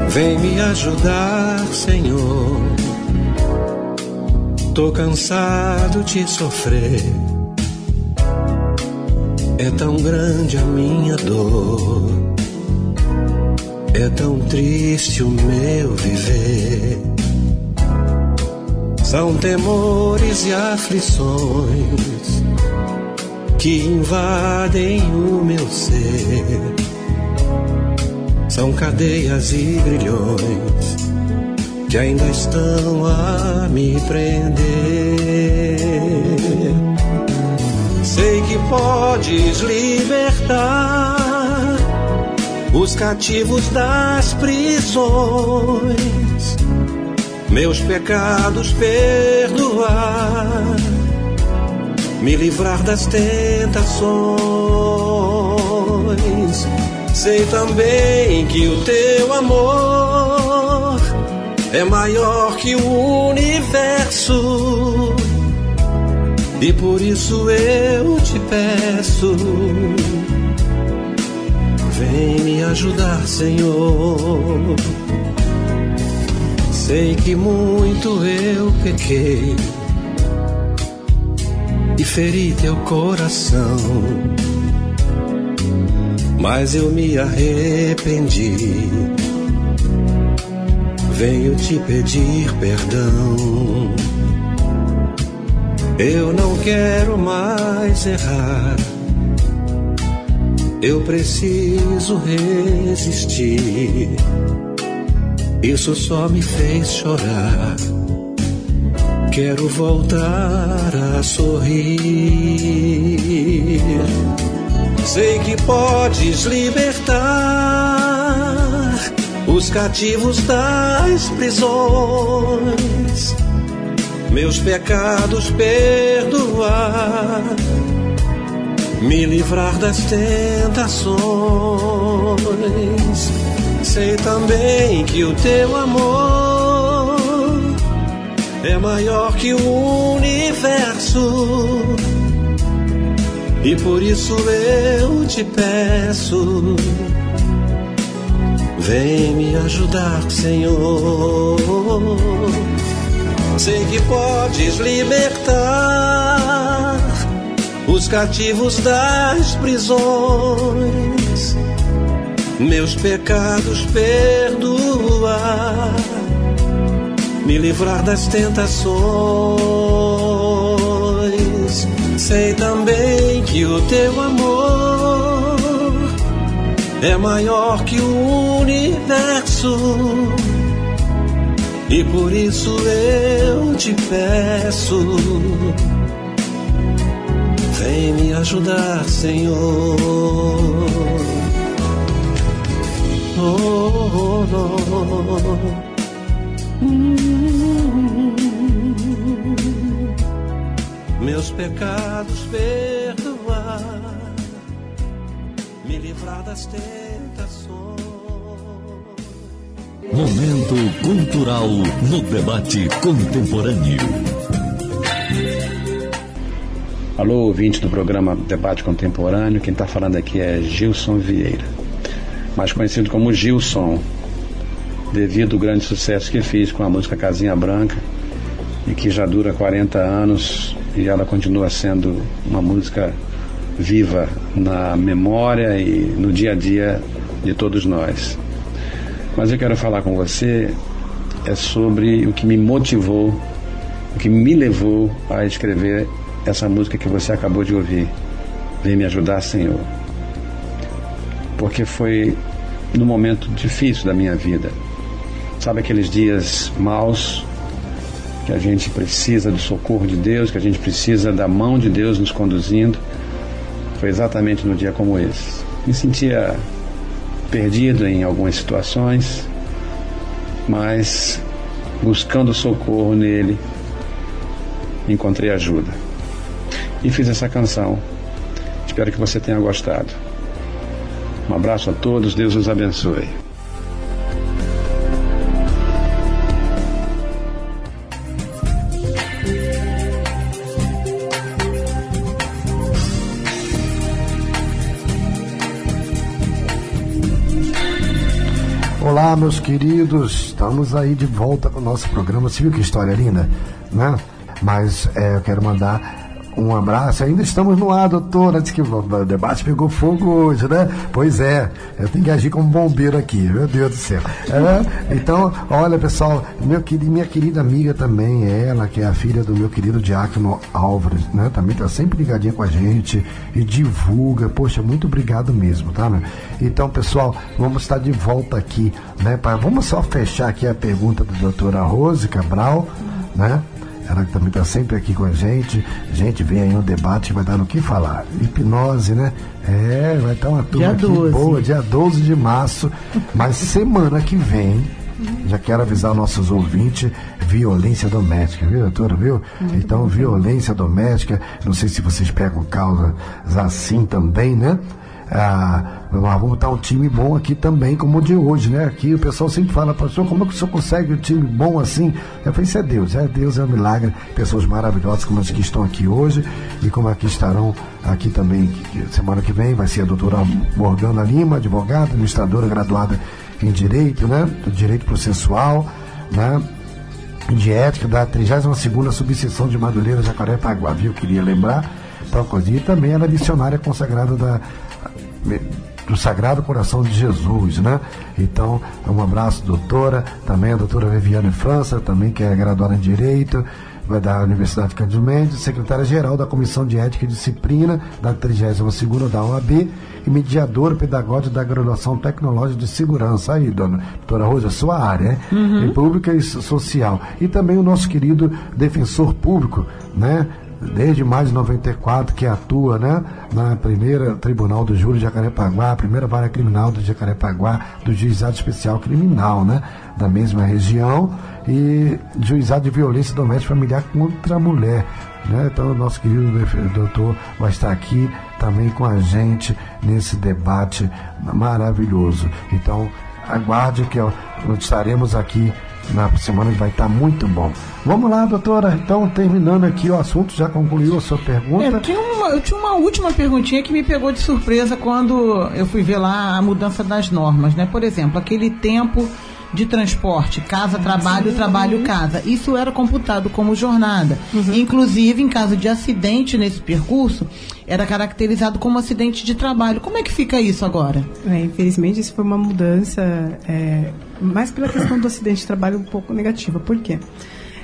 Vem me ajudar, Senhor Tô cansado de sofrer. É tão grande a minha dor. É tão triste o meu viver. São temores e aflições que invadem o meu ser. São cadeias e grilhões que ainda estão a me prender. Sei que podes libertar os cativos das prisões, meus pecados perdoar, me livrar das tentações. Sei também que o teu amor é maior que o universo. E por isso eu te peço, vem me ajudar, Senhor. Sei que muito eu pequei e feri teu coração, mas eu me arrependi venho te pedir perdão. Eu não quero mais errar. Eu preciso resistir. Isso só me fez chorar. Quero voltar a sorrir. Sei que podes libertar os cativos das prisões, meus pecados perdoar, me livrar das tentações. Sei também que o teu amor é maior que o universo. E por isso eu te peço Vem me ajudar, Senhor. Sei que podes libertar os cativos das prisões, meus pecados perdoar, me livrar das tentações. Sei também que o teu amor é maior que o universo. E por isso eu te peço Vem me ajudar, Senhor. Oh, oh, oh. Meus pecados livrar das tentações. Momento cultural no debate contemporâneo. Alô, ouvinte do programa Debate Contemporâneo. Quem está falando aqui é Gilson Vieira, mais conhecido como Gilson, devido ao grande sucesso que fiz com a música Casinha Branca e que já dura 40 anos e ela continua sendo uma música viva na memória e no dia a dia de todos nós. Mas eu quero falar com você é sobre o que me motivou, o que me levou a escrever essa música que você acabou de ouvir. Vem me ajudar, Senhor. Porque foi no momento difícil da minha vida. Sabe aqueles dias maus que a gente precisa do socorro de Deus, que a gente precisa da mão de Deus nos conduzindo? Foi exatamente no dia como esse. Me sentia perdido em algumas situações, mas buscando socorro nele, encontrei ajuda e fiz essa canção. Espero que você tenha gostado. Um abraço a todos, Deus os abençoe. Olá, meus queridos, estamos aí de volta com o nosso programa. Você viu que história linda, né? Mas é, eu quero mandar um abraço. Ainda estamos no ar, doutora. Diz que o debate pegou fogo hoje, né? Pois é, eu tenho que agir como bombeiro aqui, meu Deus do céu. É, então, olha, pessoal, meu, minha querida amiga também, ela, que é a filha do meu querido Diácono Álvares, né? Também está sempre ligadinha com a gente e divulga. Poxa, muito obrigado mesmo, tá, meu? Então, pessoal, vamos estar de volta aqui, né? Pra, vamos só fechar aqui a pergunta da doutora Rose Cabral, né? Ela também está sempre aqui com a gente. Gente, vem aí um debate, vai dar no que falar. Hipnose, né? É, vai estar uma turma aqui 12. boa, dia 12 de março. Mas semana que vem, já quero avisar nossos ouvintes, violência doméstica, viu, doutora, viu? Muito então, violência doméstica, não sei se vocês pegam causas assim também, né? Ah, vamos botar um time bom aqui também, como o de hoje, né? Aqui o pessoal sempre fala, pastor, como é que o senhor consegue um time bom assim? Eu falei, isso é Deus, é Deus, é um milagre. Pessoas maravilhosas como as que estão aqui hoje e como aqui estarão aqui também semana que vem, vai ser a doutora Morgana Lima, advogada, administradora graduada em Direito, né? Direito Processual, né? De Ética da 32ª Subseção de Madureira Jacarepaguá, viu? Queria lembrar. Então, e também ela é missionária consagrada da do Sagrado Coração de Jesus, né? Então, um abraço, doutora, também a doutora Viviane França, também que é graduada em Direito, vai da Universidade Cândido Mendes, secretária-geral da Comissão de Ética e Disciplina da 32ª da OAB e mediadora pedagógica da Graduação Tecnológica de Segurança. Aí, dona doutora Rosa, sua área, né? Uhum. Em Pública e Social. E também o nosso querido defensor público, né? Desde mais de 94 que atua né, na primeira Tribunal do Júri de Jacarepaguá, a primeira vara criminal do Jacarepaguá, do Juizado Especial Criminal, né, da mesma região, e Juizado de Violência Doméstica Familiar contra a Mulher. Né? Então, o nosso querido doutor vai estar aqui também com a gente nesse debate maravilhoso. Então, aguarde que estaremos aqui na semana vai estar muito bom. Vamos lá, doutora. Então, terminando aqui o assunto, já concluiu a sua pergunta? É, eu, tinha uma, eu tinha uma última perguntinha que me pegou de surpresa quando eu fui ver lá a mudança das normas, né? Por exemplo, aquele tempo de transporte, casa, trabalho, trabalho, casa. Isso era computado como jornada. Uhum. Inclusive, em caso de acidente nesse percurso, era caracterizado como acidente de trabalho. Como é que fica isso agora? É, infelizmente, isso foi uma mudança, é, mais pela questão do acidente de trabalho um pouco negativa. Por quê?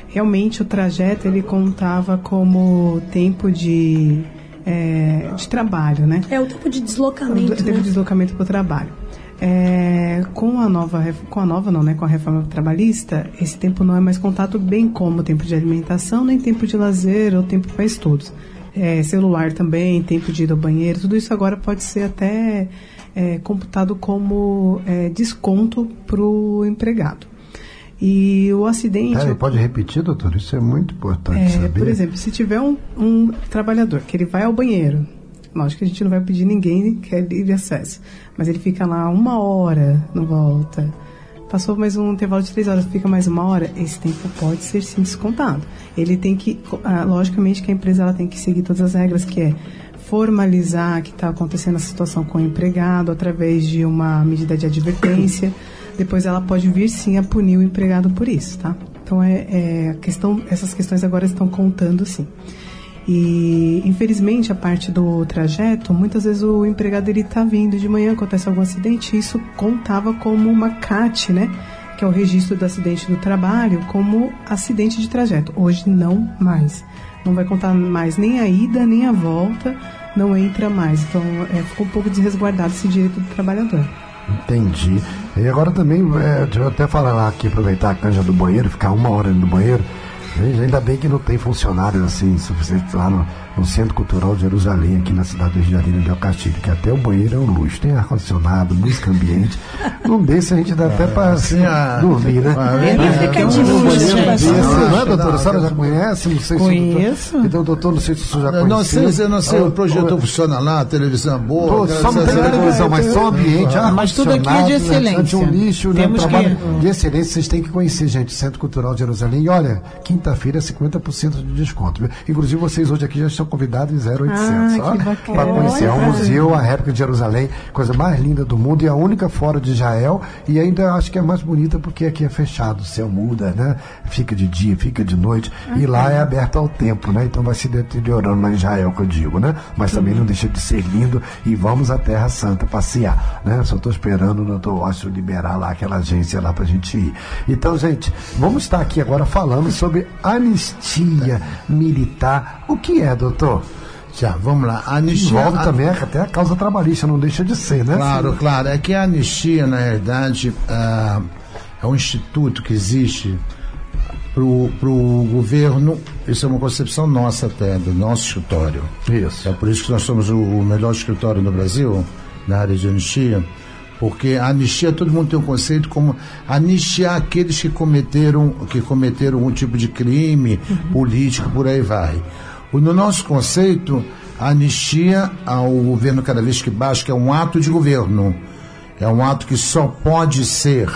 Realmente o trajeto ele contava como tempo de, é, de trabalho, né? É o tempo de deslocamento. O tempo né? de deslocamento para o trabalho. É, com a nova, com a nova não, né, com a reforma trabalhista, esse tempo não é mais contado bem como tempo de alimentação, nem tempo de lazer ou tempo para estudos. É, celular também, tempo de ir ao banheiro, tudo isso agora pode ser até é, computado como é, desconto para o empregado. E o acidente. Peraí, pode repetir, doutor? Isso é muito importante é, saber. Por exemplo, se tiver um, um trabalhador que ele vai ao banheiro, Lógico que a gente não vai pedir ninguém que é livre acesso. Mas ele fica lá uma hora, não volta. Passou mais um intervalo de três horas, fica mais uma hora. Esse tempo pode ser sim descontado. Ele tem que, ah, logicamente que a empresa ela tem que seguir todas as regras, que é formalizar que está acontecendo a situação com o empregado através de uma medida de advertência. Depois ela pode vir sim a punir o empregado por isso, tá? Então é, é questão, essas questões agora estão contando sim. E infelizmente a parte do trajeto, muitas vezes o empregado ele está vindo de manhã, acontece algum acidente, e isso contava como uma CAT, né? Que é o registro do acidente do trabalho, como acidente de trajeto. Hoje não mais. Não vai contar mais nem a ida, nem a volta, não entra mais. Então é, ficou um pouco desresguardado esse direito do trabalhador. Entendi. E agora também, é, deixa eu até falar aqui, aproveitar a canja do banheiro, ficar uma hora no banheiro. Veja, ainda bem que não tem funcionários assim suficientes lá no, no Centro Cultural de Jerusalém, aqui na cidade do Rio de Janeiro, de Castilho, que até o banheiro é um luxo. Tem ar-condicionado, música ambiente. Num desse a gente dá até para assim, a... dormir, né? Ele fica de luxo. Não é, doutora? A senhora já conhece? Não sei Conheço. Se então, doutor, não sei se o senhor já conhece. Não sei, eu não sei, o projetor funciona lá, a televisão é boa. Só não tem televisão, mas só ambiente, Mas tudo aqui é de excelência. Um lixo, né? Trabalho de excelência, vocês têm que conhecer, gente, Centro Cultural de Jerusalém. E olha, quinta-feira é 50% de desconto. Inclusive, vocês hoje aqui já estão convidados em 0800. Ah, para conhecer. É um museu, a réplica de Jerusalém, coisa mais linda do mundo e a única fora de Israel. E ainda acho que é mais bonita porque aqui é fechado, o céu muda, né? Fica de dia, fica de noite. Ah, e lá é aberto ao tempo, né? Então vai se deteriorando na Israel, que eu digo, né? Mas também não deixa de ser lindo e vamos à Terra Santa passear, né? Só estou esperando o doutor Ócio liberar lá aquela agência lá para a gente ir. Então, gente, vamos estar aqui agora falando sobre anistia militar. O que é, doutor? Já, vamos lá. A anistia. Envolve a... também até a causa trabalhista, não deixa de ser, né? Claro, Sim. claro. É que a anistia, na realidade, uh, é um instituto que existe para o governo. Isso é uma concepção nossa até, do nosso escritório. Isso. É por isso que nós somos o, o melhor escritório no Brasil, na área de anistia. Porque a anistia, todo mundo tem um conceito como anistiar aqueles que cometeram, que cometeram um tipo de crime uhum. político, por aí vai. No nosso conceito, a anistia ao governo cada vez que baixa, que é um ato de governo. É um ato que só pode ser.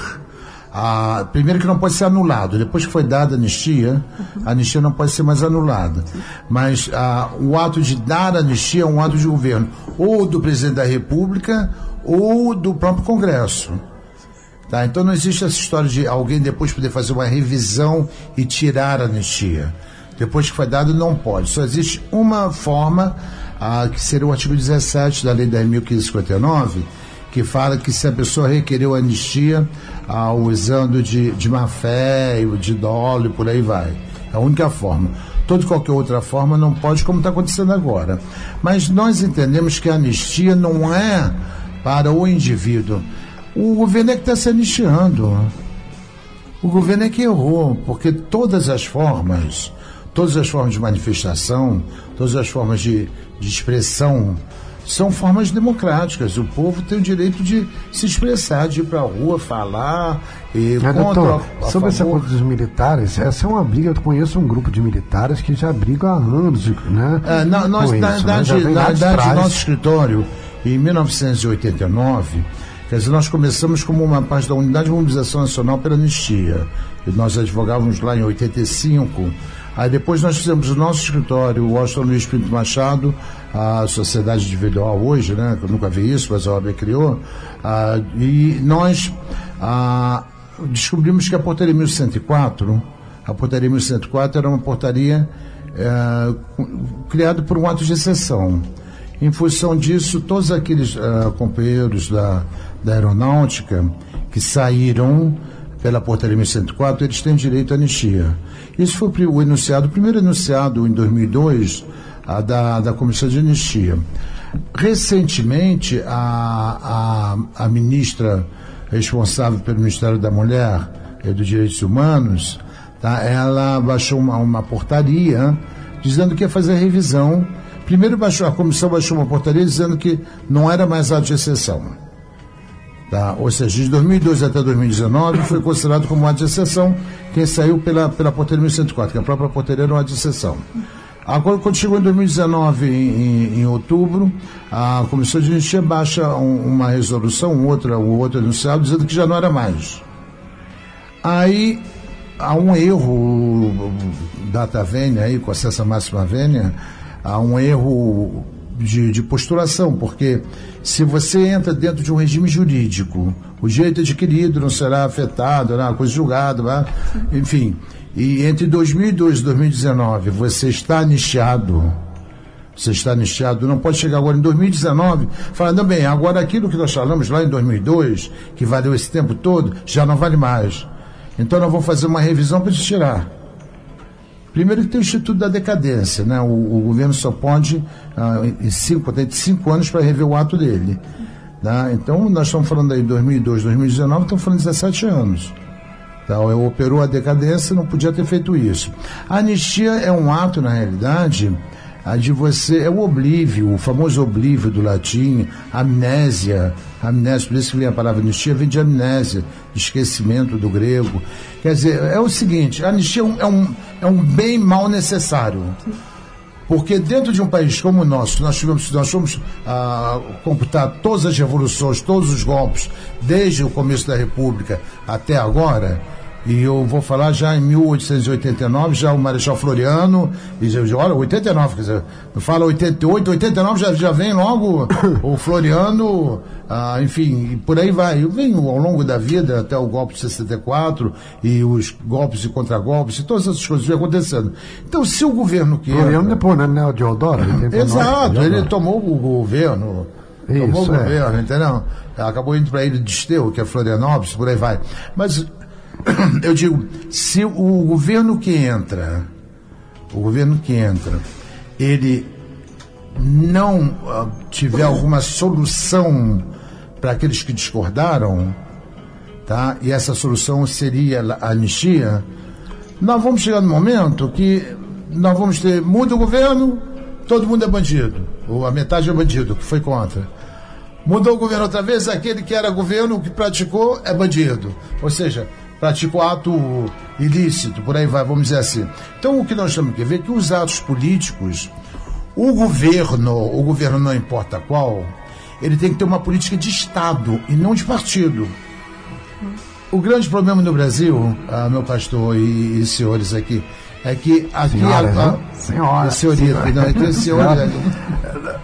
Ah, primeiro que não pode ser anulado. Depois que foi dada a anistia, a anistia não pode ser mais anulada. Mas ah, o ato de dar anistia é um ato de governo, ou do presidente da República, ou do próprio Congresso. Tá? Então não existe essa história de alguém depois poder fazer uma revisão e tirar a anistia depois que foi dado, não pode. Só existe uma forma, ah, que seria o artigo 17 da Lei 10.559, que fala que se a pessoa requereu anistia ah, usando de, de má fé, de dolo e por aí vai. É a única forma. Toda qualquer outra forma não pode, como está acontecendo agora. Mas nós entendemos que a anistia não é para o indivíduo. O governo é que está se anistiando. O governo é que errou, porque todas as formas todas as formas de manifestação, todas as formas de, de expressão são formas democráticas. O povo tem o direito de se expressar, de ir para a rua, falar e é, contra. Doutor, a, a sobre favor. essa coisa dos militares, essa é uma briga. Eu conheço um grupo de militares que já brigam há anos, né? É, na, nós, na, isso, né? na verdade, nosso escritório, em 1989, quer dizer, nós começamos como uma parte da Unidade de Mobilização Nacional pela Anistia. E nós advogávamos lá em 85 Aí depois nós fizemos o nosso escritório, o Washington Luiz Pinto Machado, a Sociedade de hoje, né? Eu nunca vi isso, mas a OAB criou. Ah, e nós ah, descobrimos que a portaria 1104, a portaria 1104 era uma portaria é, criada por um ato de exceção. Em função disso, todos aqueles uh, companheiros da, da aeronáutica que saíram pela portaria 1104, eles têm direito à anistia. Isso foi o enunciado, o primeiro enunciado em 2002 a, da, da Comissão de Anistia. Recentemente, a, a, a ministra responsável pelo Ministério da Mulher e dos Direitos Humanos, tá, ela baixou uma, uma portaria dizendo que ia fazer revisão. Primeiro baixou, a comissão baixou uma portaria dizendo que não era mais ato de exceção. Tá? Ou seja, de 2002 até 2019 foi considerado como ato de exceção quem saiu pela, pela portaria 1104, que a própria portaria era um ato de exceção. Agora, quando chegou em 2019, em, em, outubro, a Comissão de Anistia baixa um, uma resolução, outra, o outro enunciado, dizendo que já não era mais. Aí há um erro data vênia aí, com acesso à máxima vênia, há um erro de, de, postulação, porque se você entra dentro de um regime jurídico, o direito adquirido não será afetado, não, coisa julgada, né? enfim. E entre 2002 e 2019 você está anistiado, você está anistiado, não pode chegar agora em 2019 falando, bem, agora aquilo que nós falamos lá em 2002, que valeu esse tempo todo, já não vale mais. Então nós vamos fazer uma revisão para te tirar. Primeiro que tem o Instituto da Decadência, né? O, o governo só pode, ah, em cinco, tem cinco anos para rever o ato dele. Tá? Então nós estamos falando aí de 2002, 2019, estamos falando de 17 anos. Então, operou a decadência, não podia ter feito isso. A anistia é um ato, na realidade, de você. É o oblívio, o famoso oblívio do latim, amnésia. Amnésia, por isso que vem a palavra anistia, vem de amnésia, de esquecimento do grego. Quer dizer, é o seguinte: a anistia é um, é um bem mal necessário. Porque dentro de um país como o nosso, nós tivemos, nós fomos ah, computar todas as revoluções, todos os golpes, desde o começo da República até agora, e eu vou falar já em 1889, já o Marechal Floriano, e já, olha, 89, quer dizer, fala 88, 89 já, já vem logo o Floriano, ah, enfim, por aí vai. Eu venho ao longo da vida, até o golpe de 64, e os golpes e contragolpes, e todas essas coisas vêm acontecendo. Então, se o governo quer. Floriano depois, né, o Deodoro? Exato, ele tomou o governo. Isso, tomou o é. governo, entendeu? Acabou indo para ilha de Esteu, que é Florianópolis, por aí vai. Mas eu digo, se o governo que entra, o governo que entra, ele não uh, tiver alguma solução para aqueles que discordaram, tá? E essa solução seria a anistia. Nós vamos chegar no momento que nós vamos ter muda o governo, todo mundo é bandido, ou a metade é bandido que foi contra. Mudou o governo outra vez, aquele que era governo que praticou é bandido. Ou seja, praticou ato ilícito, por aí vai, vamos dizer assim. Então o que nós temos que ver é que os atos políticos, o governo, o governo não importa qual, ele tem que ter uma política de Estado e não de partido. O grande problema no Brasil, ah, meu pastor e, e senhores aqui, é que aqui senhora, a, né? senhora, senhorita, senhora. não, é senhora.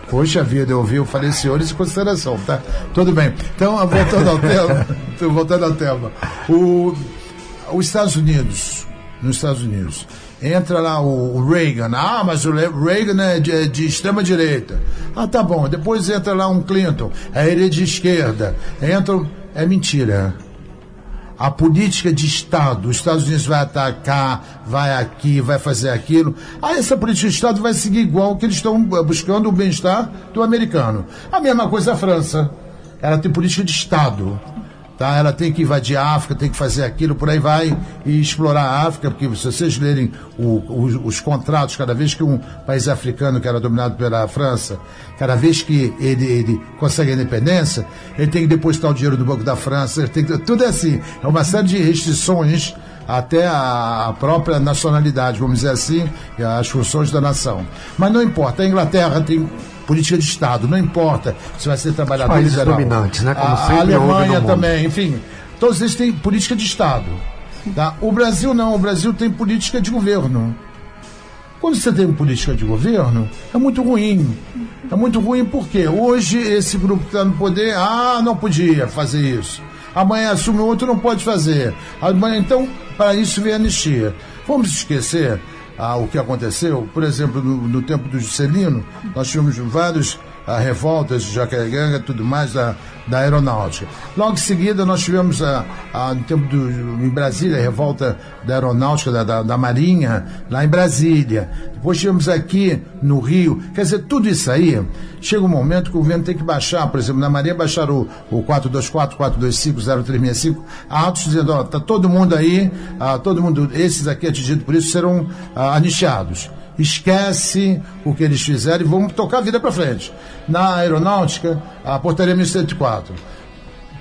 Poxa vida, eu ouvi, eu falei senhores em consideração, tá? Tudo bem. Então, voltando ao tema, voltando ao tema. O, os Estados Unidos, nos Estados Unidos, entra lá o, Reagan, ah, mas o Reagan é de, é de extrema direita. Ah, tá bom. Depois entra lá um Clinton, é ele é de esquerda. Entra, é mentira a política de Estado, os Estados Unidos vai atacar, vai aqui, vai fazer aquilo. Aí essa política de Estado vai seguir igual que eles estão buscando o bem-estar do americano. A mesma coisa a França. Ela tem política de Estado. Tá? Ela tem que invadir a África, tem que fazer aquilo, por aí vai, e explorar a África, porque se vocês lerem o, os, os, contratos, cada vez que um país africano que era dominado pela França, cada vez que ele, ele consegue a independência, ele tem que depositar o dinheiro do Banco da França, tem que, tudo é assim, é uma série de restrições até a própria nacionalidade, vamos dizer assim, as funções da nação. Mas não importa, a Inglaterra tem política de Estado, não importa se vai ser trabalhador Países liberal. dominantes, né? Como a, a Alemanha também, enfim. Todos eles têm política de Estado. Tá? O Brasil não, o Brasil tem política de governo. Quando você tem política de governo, é muito ruim. É muito ruim porque hoje esse grupo que está no poder, ah, não podia fazer isso. Amanhã assume outro, não pode fazer. Amanhã, então, para isso vem a anistia. Vamos esquecer ah, o que aconteceu? Por exemplo, no, no tempo do Juscelino, nós tivemos vários a revoltas de Jacareanga e tudo mais da, da aeronáutica. Logo em seguida, nós tivemos, a, a, no tempo do, em Brasília, a revolta da aeronáutica, da, da, da, Marinha, lá em Brasília. Depois tivemos aqui no Rio. Quer dizer, tudo isso aí, chega um momento que o governo tem que baixar, por exemplo, na Marinha baixaram o, o 424, 425, 0365, atos dizendo, ó, tá todo mundo aí, ah, todo mundo, esses aqui atingidos por isso serão ah, esquece o que eles fizeram e vamos tocar a vida para frente. Na aeronáutica, a portaria 1104.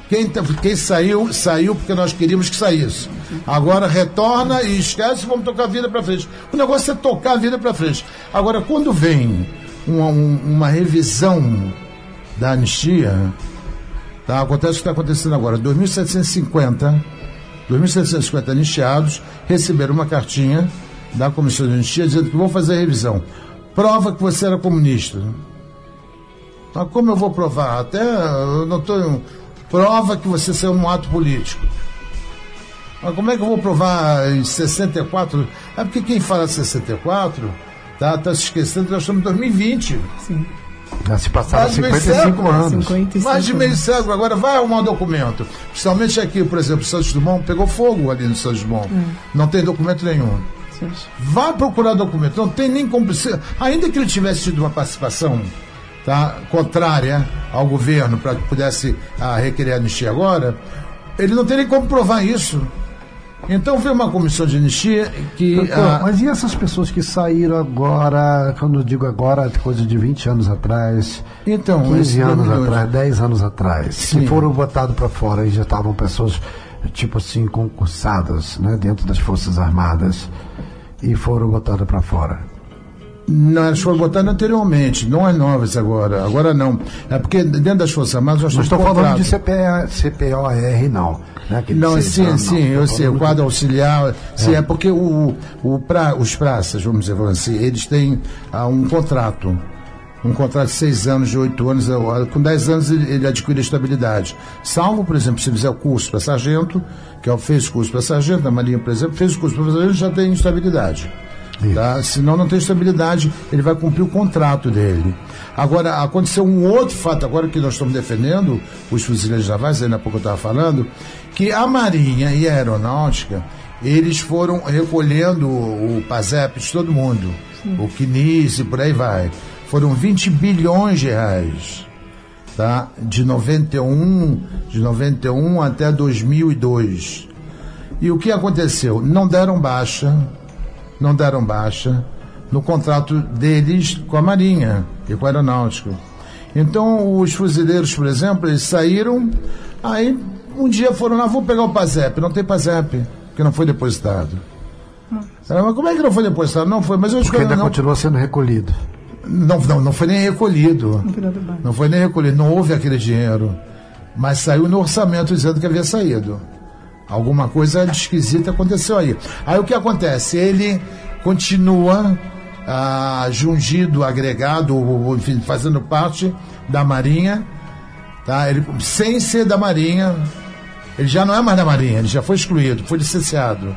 Quem, quem saiu, saiu porque nós queríamos que saísse. Agora retorna e esquece, vamos tocar a vida para frente. O negócio é tocar a vida para frente. Agora, quando vem uma, uma revisão da anistia, tá? acontece o que está acontecendo agora. 2.750, 2.750 anistiados receberam uma cartinha da Comissão de Anistia dizendo que vão fazer a revisão. Prova que você era comunista. Mas como eu vou provar? Até eu não estou. Prova que você saiu num ato político. Mas como é que eu vou provar em 64? É porque quem fala 64 tá, tá se esquecendo que nós estamos em 2020. Sim. Já se passaram 55 anos. 55 mais de meio século. Agora vai arrumar um documento. Principalmente aqui, por exemplo, Santos Dumont pegou fogo ali no Santos Dumont. Hum. Não tem documento nenhum. Vá procurar documento. Não tem nem como. Ainda que ele tivesse tido uma participação tá, contrária ao governo para que pudesse ah, requerer anistia agora, ele não teria como provar isso. Então veio uma comissão de anistia que. Doutor, ah, mas e essas pessoas que saíram agora, quando eu digo agora, coisa de 20 anos atrás, então, 15 anos atrás, 10 anos atrás, Sim. que foram botados para fora e já estavam pessoas, tipo assim, concursadas né, dentro das Forças Armadas e foram botadas para fora? Não, elas foram botadas anteriormente, não as novas agora. Agora não. É porque dentro das Forças Armadas nós Não estou falando de CPA, CPOR, não. Né? não, sim, anos, sim, não, eu sei, o quadro auxiliar. É. Sim, é porque o, o pra, os praças, vamos dizer assim, eles têm ah, um contrato um contrato de seis anos, de oito anos, com dez anos ele, adquire estabilidade. Salvo, por exemplo, se fizer o curso para sargento, que é o fez curso para sargento, na Marinha, por exemplo, fez o curso para sargento, já tem estabilidade. Tá? Senão não tem estabilidade, ele vai cumprir o contrato dele. Agora, aconteceu um outro fato, agora que nós estamos defendendo os fuzileiros navais, ainda há pouco eu estava falando, que a Marinha e a Aeronáutica, eles foram recolhendo o PASEP de todo mundo, Sim. o CNIS e por aí vai foram 20 bilhões de reais, tá? De 91, de 91 até 2002. E o que aconteceu? Não deram baixa, não deram baixa no contrato deles com a Marinha e com a Aeronáutica. Então, os fuzileiros, por exemplo, eles saíram, aí um dia foram lá, vou pegar o PASEP. Não tem PASEP, porque não foi depositado. Mas como é que não foi depositado? Não foi, mas eu Porque ainda não... continua sendo recolhido. Não, não, não foi nem recolhido. Não foi nem recolhido, não houve aquele dinheiro. Mas saiu no orçamento dizendo que havia saído. Alguma coisa esquisita aconteceu aí. Aí o que acontece? Ele continua ah, jungido, agregado, enfim, fazendo parte da Marinha, tá? ele, sem ser da Marinha. Ele já não é mais da Marinha, ele já foi excluído, foi licenciado.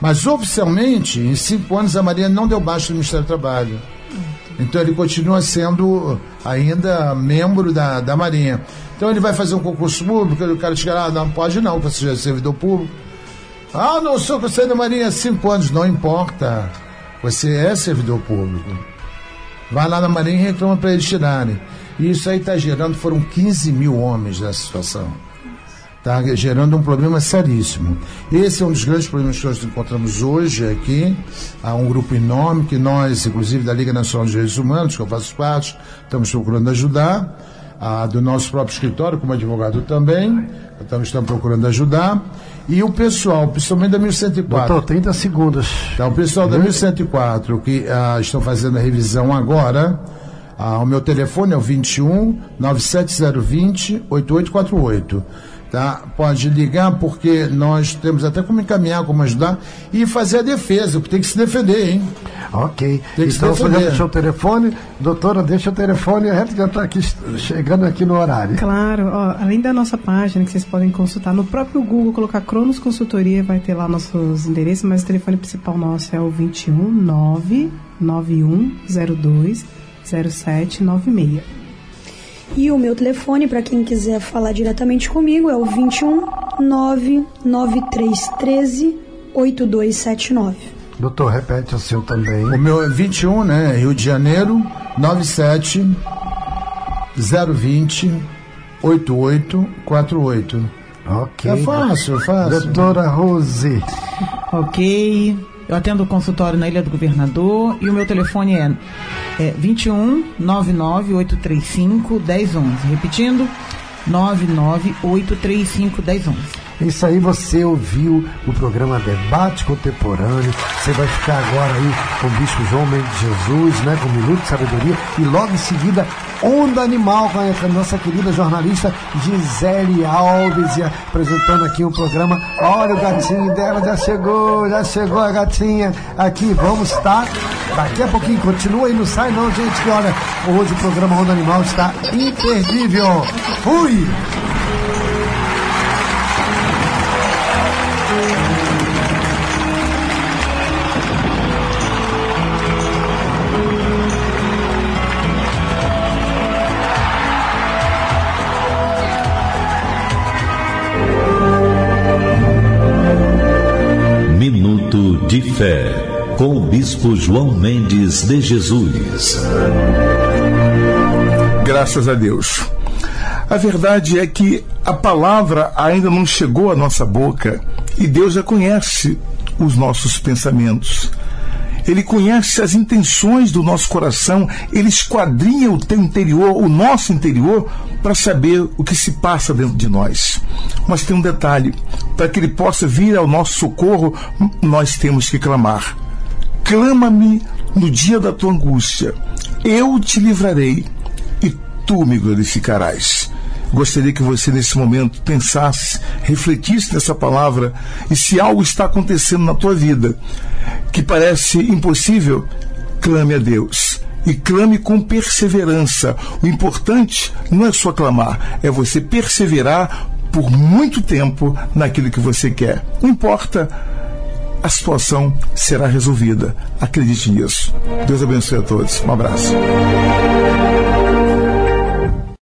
Mas oficialmente, em cinco anos, a Marinha não deu baixo no Ministério do Trabalho. Então ele continua sendo ainda membro da, da Marinha. Então ele vai fazer um concurso público, o cara chega lá, não pode não, você já é servidor público. Ah, não sou você da Marinha há cinco anos, não importa. Você é servidor público. Vai lá na Marinha e reclama para eles tirarem. E isso aí está gerando, foram 15 mil homens nessa situação está gerando um problema seríssimo. Esse é um dos grandes problemas que nós encontramos hoje aqui. Há um grupo enorme que nós, inclusive da Liga Nacional de Direitos Humanos, que eu faço parte, estamos procurando ajudar. Do nosso próprio escritório, como advogado também, estamos, estamos procurando ajudar. E o pessoal, principalmente da 1104. Doutor, 30 segundos. Então, o pessoal da 1104, que ah, estão fazendo a revisão agora, ah, o meu telefone é o 21 97020 8848. Tá? Pode ligar porque nós temos até como encaminhar, como ajudar e fazer a defesa, porque tem que se defender, hein? Ok. Tem que então, você já deixou o telefone. Doutora, deixa o telefone, a gente já está aqui, chegando aqui no horário. Claro. Ó, além da nossa página, que vocês podem consultar no próprio Google, colocar Cronos Consultoria, vai ter lá nossos endereços, mas o telefone principal nosso é o 21 99102 0796. E o meu telefone, para quem quiser falar diretamente comigo, é o 21 99313 8279. Doutor, repete o seu também. O meu é 21, né? Rio de Janeiro, 97 020 8848. Ok. É fácil, fácil. Doutora Rose. Ok. Eu atendo o consultório na Ilha do Governador e o meu telefone é, é 21 99 835 1011. Repetindo, 99 835 1011. Isso aí você ouviu o programa Debate Contemporâneo. Você vai ficar agora aí com o Bispo João Mendes Jesus, né? Com um Minuto de Sabedoria. E logo em seguida, Onda Animal com a nossa querida jornalista Gisele Alves e apresentando aqui um programa. Olha o gatinho dela, já chegou, já chegou a gatinha aqui. Vamos estar daqui a pouquinho. Continua aí, não sai não, gente, que olha, hoje o programa Onda Animal está imperdível. Fui! De Fé, com o Bispo João Mendes de Jesus. Graças a Deus. A verdade é que a palavra ainda não chegou à nossa boca e Deus já conhece os nossos pensamentos. Ele conhece as intenções do nosso coração, ele esquadrinha o teu interior, o nosso interior, para saber o que se passa dentro de nós. Mas tem um detalhe: para que ele possa vir ao nosso socorro, nós temos que clamar. Clama-me no dia da tua angústia, eu te livrarei e tu me glorificarás. Gostaria que você, nesse momento, pensasse, refletisse nessa palavra e se algo está acontecendo na tua vida que parece impossível, clame a Deus. E clame com perseverança. O importante não é só clamar, é você perseverar por muito tempo naquilo que você quer. Não importa, a situação será resolvida. Acredite nisso. Deus abençoe a todos. Um abraço.